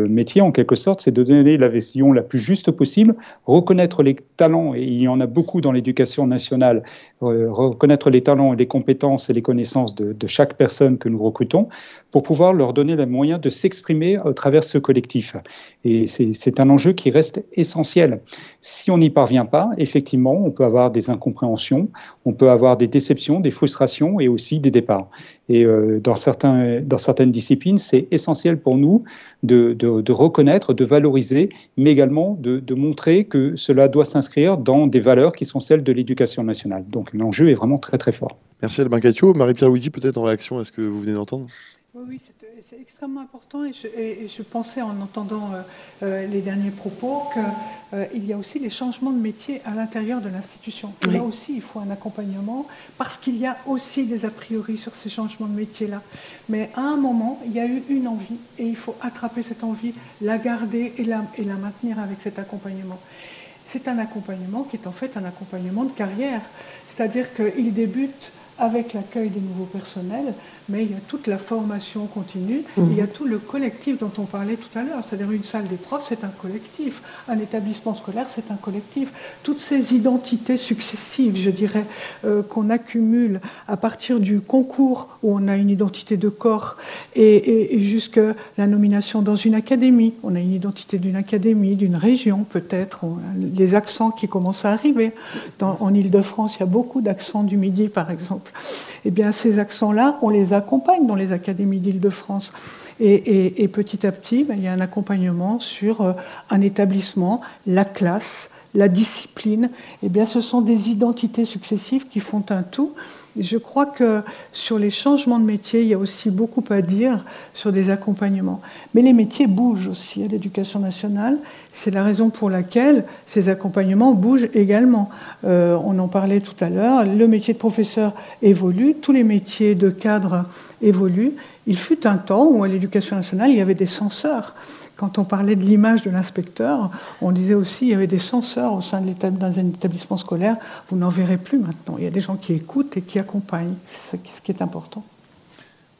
métier, en quelque sorte, c'est de donner la vision la plus juste possible, reconnaître les talents, et il y en a beaucoup dans l'éducation nationale, reconnaître les talents et les compétences et les connaissances de, de chaque personne que nous recrutons pour pouvoir leur donner les moyens de s'exprimer à travers ce collectif. Et c'est un enjeu qui reste essentiel. Si on n'y parvient pas, effectivement, on peut avoir des incompréhensions, on peut avoir des déceptions, des frustrations et aussi des départs. Et euh, dans, certains, dans certaines disciplines, c'est essentiel pour nous de, de, reconnaître, de valoriser, mais également de, de montrer que cela doit s'inscrire dans des valeurs qui sont celles de l'éducation nationale. Donc l'enjeu est vraiment très très fort. Merci Albin. Marie-Pierre Luigi, peut-être en réaction à ce que vous venez d'entendre? Oui, oui c'est extrêmement important et je, pensais en entendant euh, euh, les derniers propos qu'il euh, y a aussi les changements de métier à l'intérieur de l'institution. Là aussi, il faut un accompagnement parce qu'il y a aussi des a priori sur ces changements de métier-là. Mais à un moment, il y a eu une envie et il faut attraper cette envie, la garder et la, et la maintenir avec cet accompagnement. C'est un accompagnement qui est en fait un accompagnement de carrière, c'est-à-dire qu'il débute avec l'accueil des nouveaux personnels, mais il y a toute la formation continue, il y a mhm. tout le collectif dont on parlait tout à l'heure, c'est-à-dire une salle des profs, c'est un collectif, un établissement scolaire, c'est un collectif. Toutes ces identités successives, je dirais, euh, qu'on accumule à partir du concours où on a une identité de corps et, jusqu'à la nomination dans une académie, on a une identité d'une académie, d'une région peut-être, les accents qui commencent à arriver. en Ile-de-France, il y a beaucoup d'accents du Midi, par exemple. Eh bien, ces accents-là, on les accompagne dans les académies d'Île-de-France. Et, petit à petit, ben, il y a un accompagnement sur euh, un établissement, la classe, la discipline. Eh bien, ce sont des identités successives qui font un tout. Je crois que sur les changements de métier, il y a aussi beaucoup à dire sur des accompagnements. Mais les métiers bougent aussi à l'éducation nationale. C'est la raison pour laquelle ces accompagnements bougent également. Euh, on en parlait tout à l'heure, le métier de professeur évolue, tous les métiers de cadre évoluent. Il fut un temps où à l'éducation nationale, il y avait des censeurs. Quand on parlait de l'image de l'inspecteur, on disait aussi qu'il y avait des censeurs au sein de dans un établissement scolaire. Vous n'en verrez plus maintenant. Il y a des gens qui écoutent et qui accompagnent. C'est ce qui est important.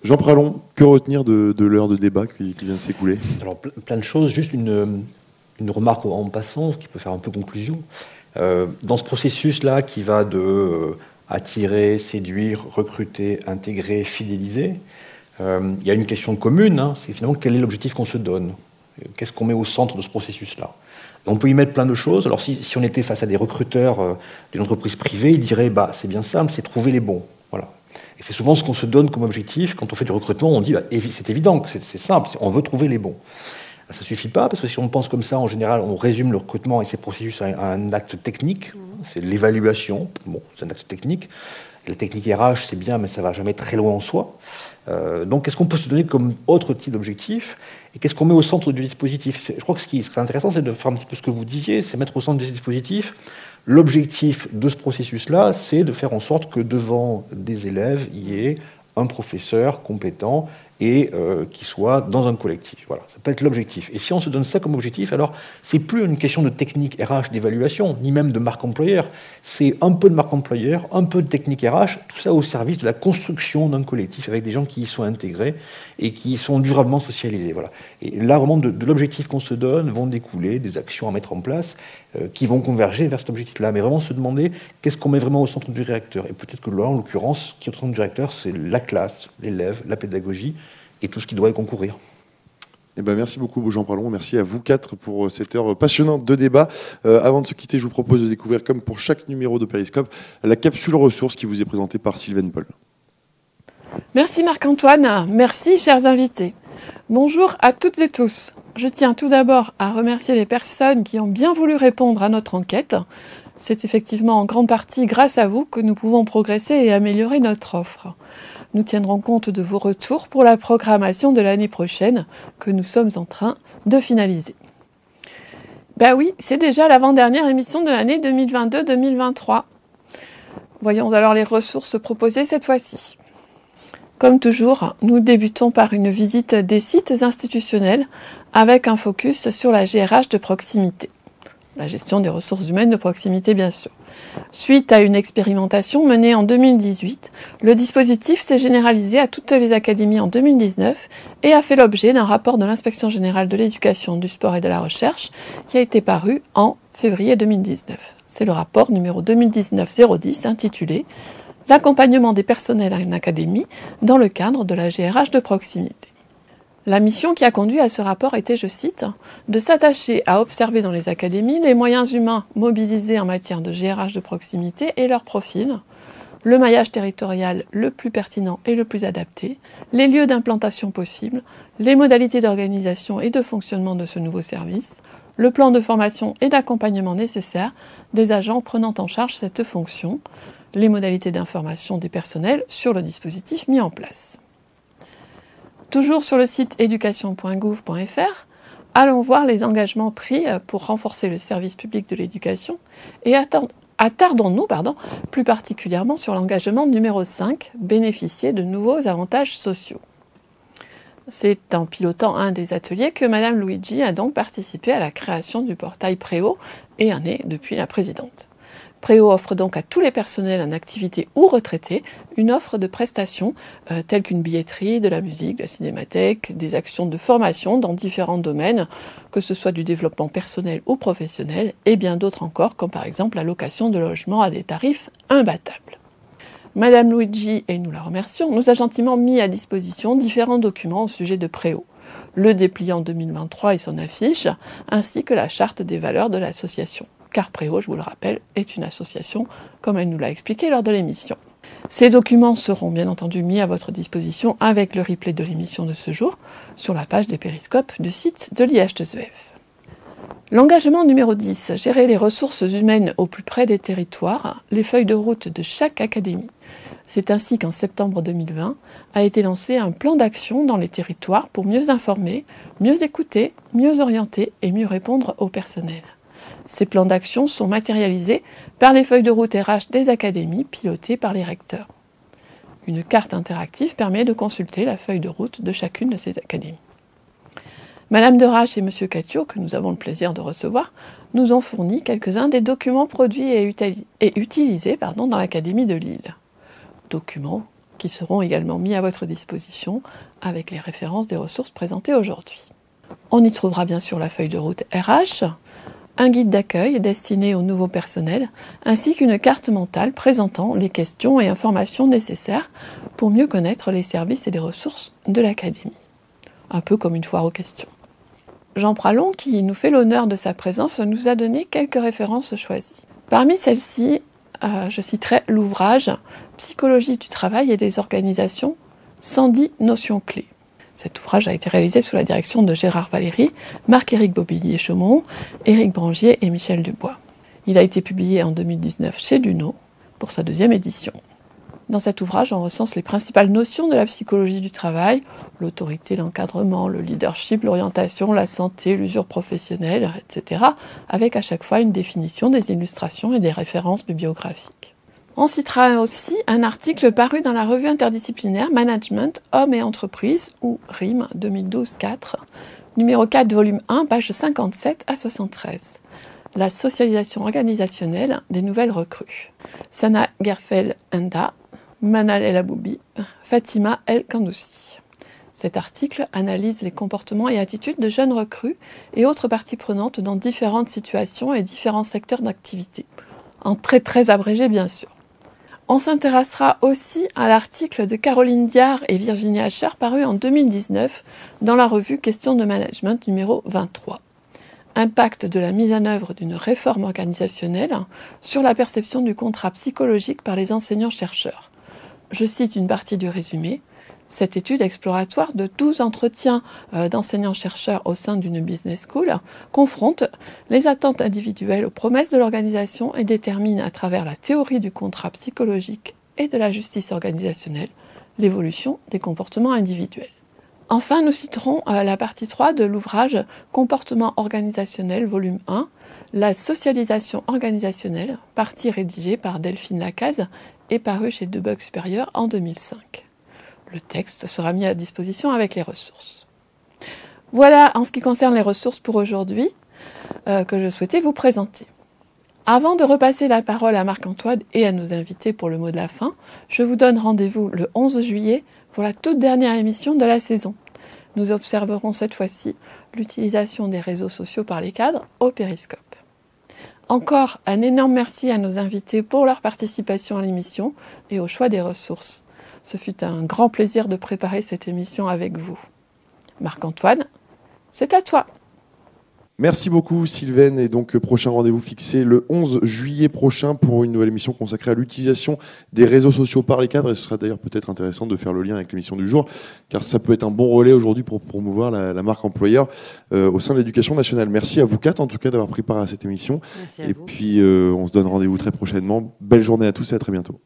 Jean Pralon, que retenir de, l'heure de débat qui, vient de s'écouler? Alors, plein de choses. Juste une, une remarque en passant, qui peut faire un peu conclusion. Euh, dans ce processus-là qui va de euh, attirer, séduire, recruter, intégrer, fidéliser, euh, il y a une question commune, hein, c'est finalement quel est l'objectif qu'on se donne? Qu'est-ce qu'on met au centre de ce processus-là? On peut y mettre plein de choses. Alors si, on était face à des recruteurs d'une entreprise privée, ils diraient bah, c'est bien simple, c'est trouver les bons. Voilà. Et c'est souvent ce qu'on se donne comme objectif. Quand on fait du recrutement, on dit bah, c'est évident, c'est simple, on veut trouver les bons. Ça ne suffit pas, parce que si on pense comme ça, en général, on résume le recrutement et ses processus à un acte technique. C'est l'évaluation. Bon, c'est un acte technique. La technique RH, c'est bien, mais ça ne va jamais très loin en soi. Euh, donc, qu'est-ce qu'on peut se donner comme autre type d'objectif Et qu'est-ce qu'on met au centre du dispositif? Je crois que ce qui serait intéressant, c'est de faire un petit peu ce que vous disiez, c'est mettre au centre du dispositif. L'objectif de ce processus-là, c'est de faire en sorte que devant des élèves, il y ait un professeur compétent et euh, qui soit dans un collectif. Voilà, ça peut être l'objectif. Et si on se donne ça comme objectif, alors c'est plus une question de technique RH d'évaluation, ni même de marque employeur. C'est un peu de marque employeur, un peu de technique RH, tout ça au service de la construction d'un collectif avec des gens qui y sont intégrés et qui sont durablement socialisés. Voilà. Et là, vraiment, de, l'objectif qu'on se donne vont découler des actions à mettre en place qui vont converger vers cet objectif-là. Mais vraiment se demander qu'est-ce qu'on met vraiment au centre du réacteur. Et peut-être que là, en l'occurrence, qui est au centre du réacteur, c'est la classe, l'élève, la pédagogie et tout ce qui doit y concourir. Eh ben merci beaucoup, Jean Pralon. Merci à vous quatre pour euh, cette heure passionnante de débat. Euh, avant de se quitter, je vous propose de découvrir, comme pour chaque numéro de Périscope, la capsule ressources qui vous est présentée par Sylvain Paul. Merci Marc-Antoine. Merci, chers invités. Bonjour à toutes et tous. Je tiens tout d'abord à remercier les personnes qui ont bien voulu répondre à notre enquête. C'est effectivement en grande partie grâce à vous que nous pouvons progresser et améliorer notre offre. Nous tiendrons compte de vos retours pour la programmation de l'année prochaine que nous sommes en train de finaliser. Ben oui, c'est déjà l'avant-dernière émission de l'année 2022-2023. Voyons alors les ressources proposées cette fois-ci. Comme toujours, nous débutons par une visite des sites institutionnels avec un focus sur la GRH de proximité. La gestion des ressources humaines de proximité, bien sûr. Suite à une expérimentation menée en 2018, le dispositif s'est généralisé à toutes les académies en 2019 et a fait l'objet d'un rapport de l'inspection générale de l'éducation, du sport et de la recherche qui a été paru en février 2019. C'est le rapport numéro 2019-010 intitulé L'accompagnement des personnels en académie dans le cadre de la GRH de proximité. La mission qui a conduit à ce rapport était, je cite, de s'attacher à observer dans les académies les moyens humains mobilisés en matière de GRH de proximité et leur profil, le maillage territorial le plus pertinent et le plus adapté, les lieux d'implantation possibles, les modalités d'organisation et de fonctionnement de ce nouveau service, le plan de formation et d'accompagnement nécessaire des agents prenant en charge cette fonction, les modalités d'information des personnels sur le dispositif mis en place. Toujours sur le site éducation.gouv.fr, allons voir les engagements pris euh, pour renforcer le service public de l'éducation et attardons-nous plus particulièrement sur l'engagement numéro 5, bénéficier de nouveaux avantages sociaux. C'est en pilotant un des ateliers que Madame Luigi a donc participé à la création du portail Préau et en est depuis la présidente. Préau offre donc à tous les personnels en activité ou retraités une offre de prestations euh, telles qu'une billetterie, de la musique, de la cinémathèque, des actions de formation dans différents domaines, que ce soit du développement personnel ou professionnel, et bien d'autres encore, comme par exemple la location de logements à des tarifs imbattables. Madame Luigi, et nous la remercions, nous a gentiment mis à disposition différents documents au sujet de Préau le dépliant 2023 et son affiche, ainsi que la charte des valeurs de l'association car Préau, je vous le rappelle, est une association, comme elle nous l'a expliqué lors de l'émission. Ces documents seront bien entendu mis à votre disposition avec le replay de l'émission de ce jour sur la page des périscopes du site de l'IH2EF. L'engagement numéro 10, gérer les ressources humaines au plus près des territoires, les feuilles de route de chaque académie. C'est ainsi qu'en septembre 2020 a été lancé un plan d'action dans les territoires pour mieux informer, mieux écouter, mieux orienter et mieux répondre au personnel. Ces plans d'action sont matérialisés par les feuilles de route RH des académies pilotées par les recteurs. Une carte interactive permet de consulter la feuille de route de chacune de ces académies. Madame de Rache et Monsieur Catio, que nous avons le plaisir de recevoir, nous ont fourni quelques-uns des documents produits et, utilisés dans l'Académie de Lille. Documents qui seront également mis à votre disposition avec les références des ressources présentées aujourd'hui. On y trouvera bien sûr la feuille de route RH, un guide d'accueil destiné au nouveau personnel, ainsi qu'une carte mentale présentant les questions et informations nécessaires pour mieux connaître les services et les ressources de l'Académie. Un peu comme une foire aux questions. Jean Pralon, qui nous fait l'honneur de sa présence, nous a donné quelques références choisies. Parmi celles-ci, euh, je citerai l'ouvrage Psychologie du travail et des organisations, 110 notions clés. Cet ouvrage a été réalisé sous la direction de Gérard Valéry, Marc-Éric Bobillier-Chaumont, Éric Brangier et Michel Dubois. Il a été publié en 2019 chez Duno pour sa deuxième édition. Dans cet ouvrage, on recense les principales notions de la psychologie du travail, l'autorité, l'encadrement, le leadership, l'orientation, la santé, l'usure professionnelle, etc., avec à chaque fois une définition des illustrations et des références bibliographiques. On citera aussi un article paru dans la revue interdisciplinaire Management, Hommes et Entreprises, ou RIM 2012-4, numéro 4, volume 1, page 57 à 73. La socialisation organisationnelle des nouvelles recrues. Sana Gerfel Enda, Manal El Aboubi, Fatima El Kandoussi. Cet article analyse les comportements et attitudes de jeunes recrues et autres parties prenantes dans différentes situations et différents secteurs d'activité. En très très abrégé bien sûr. On s'intéressera aussi à l'article de Caroline Diard et Virginie Ascher paru en 2019 dans la revue Questions de management numéro 23. Impact de la mise en œuvre d'une réforme organisationnelle sur la perception du contrat psychologique par les enseignants-chercheurs. Je cite une partie du résumé. Cette étude exploratoire de 12 entretiens euh, d'enseignants-chercheurs au sein d'une business school confronte les attentes individuelles aux promesses de l'organisation et détermine à travers la théorie du contrat psychologique et de la justice organisationnelle l'évolution des comportements individuels. Enfin, nous citerons euh, la partie 3 de l'ouvrage Comportement organisationnel, volume 1, La socialisation organisationnelle, partie rédigée par Delphine Lacaze et parue chez Debug Supérieur en 2005. Le texte sera mis à disposition avec les ressources. Voilà en ce qui concerne les ressources pour aujourd'hui euh, que je souhaitais vous présenter. Avant de repasser la parole à Marc-Antoine et à nos invités pour le mot de la fin, je vous donne rendez-vous le 11 juillet pour la toute dernière émission de la saison. Nous observerons cette fois-ci l'utilisation des réseaux sociaux par les cadres au périscope. Encore un énorme merci à nos invités pour leur participation à l'émission et au choix des ressources. Ce fut un grand plaisir de préparer cette émission avec vous. Marc-Antoine, c'est à toi. Merci beaucoup Sylvaine et donc prochain rendez-vous fixé le 11 juillet prochain pour une nouvelle émission consacrée à l'utilisation des réseaux sociaux par les cadres et ce sera d'ailleurs peut-être intéressant de faire le lien avec l'émission du jour car ça peut être un bon relais aujourd'hui pour promouvoir la, marque employeur euh, au sein de l'éducation nationale. Merci à vous quatre en tout cas d'avoir pris part à cette émission et puis euh, on se donne rendez-vous très prochainement. Belle journée à tous et à très bientôt.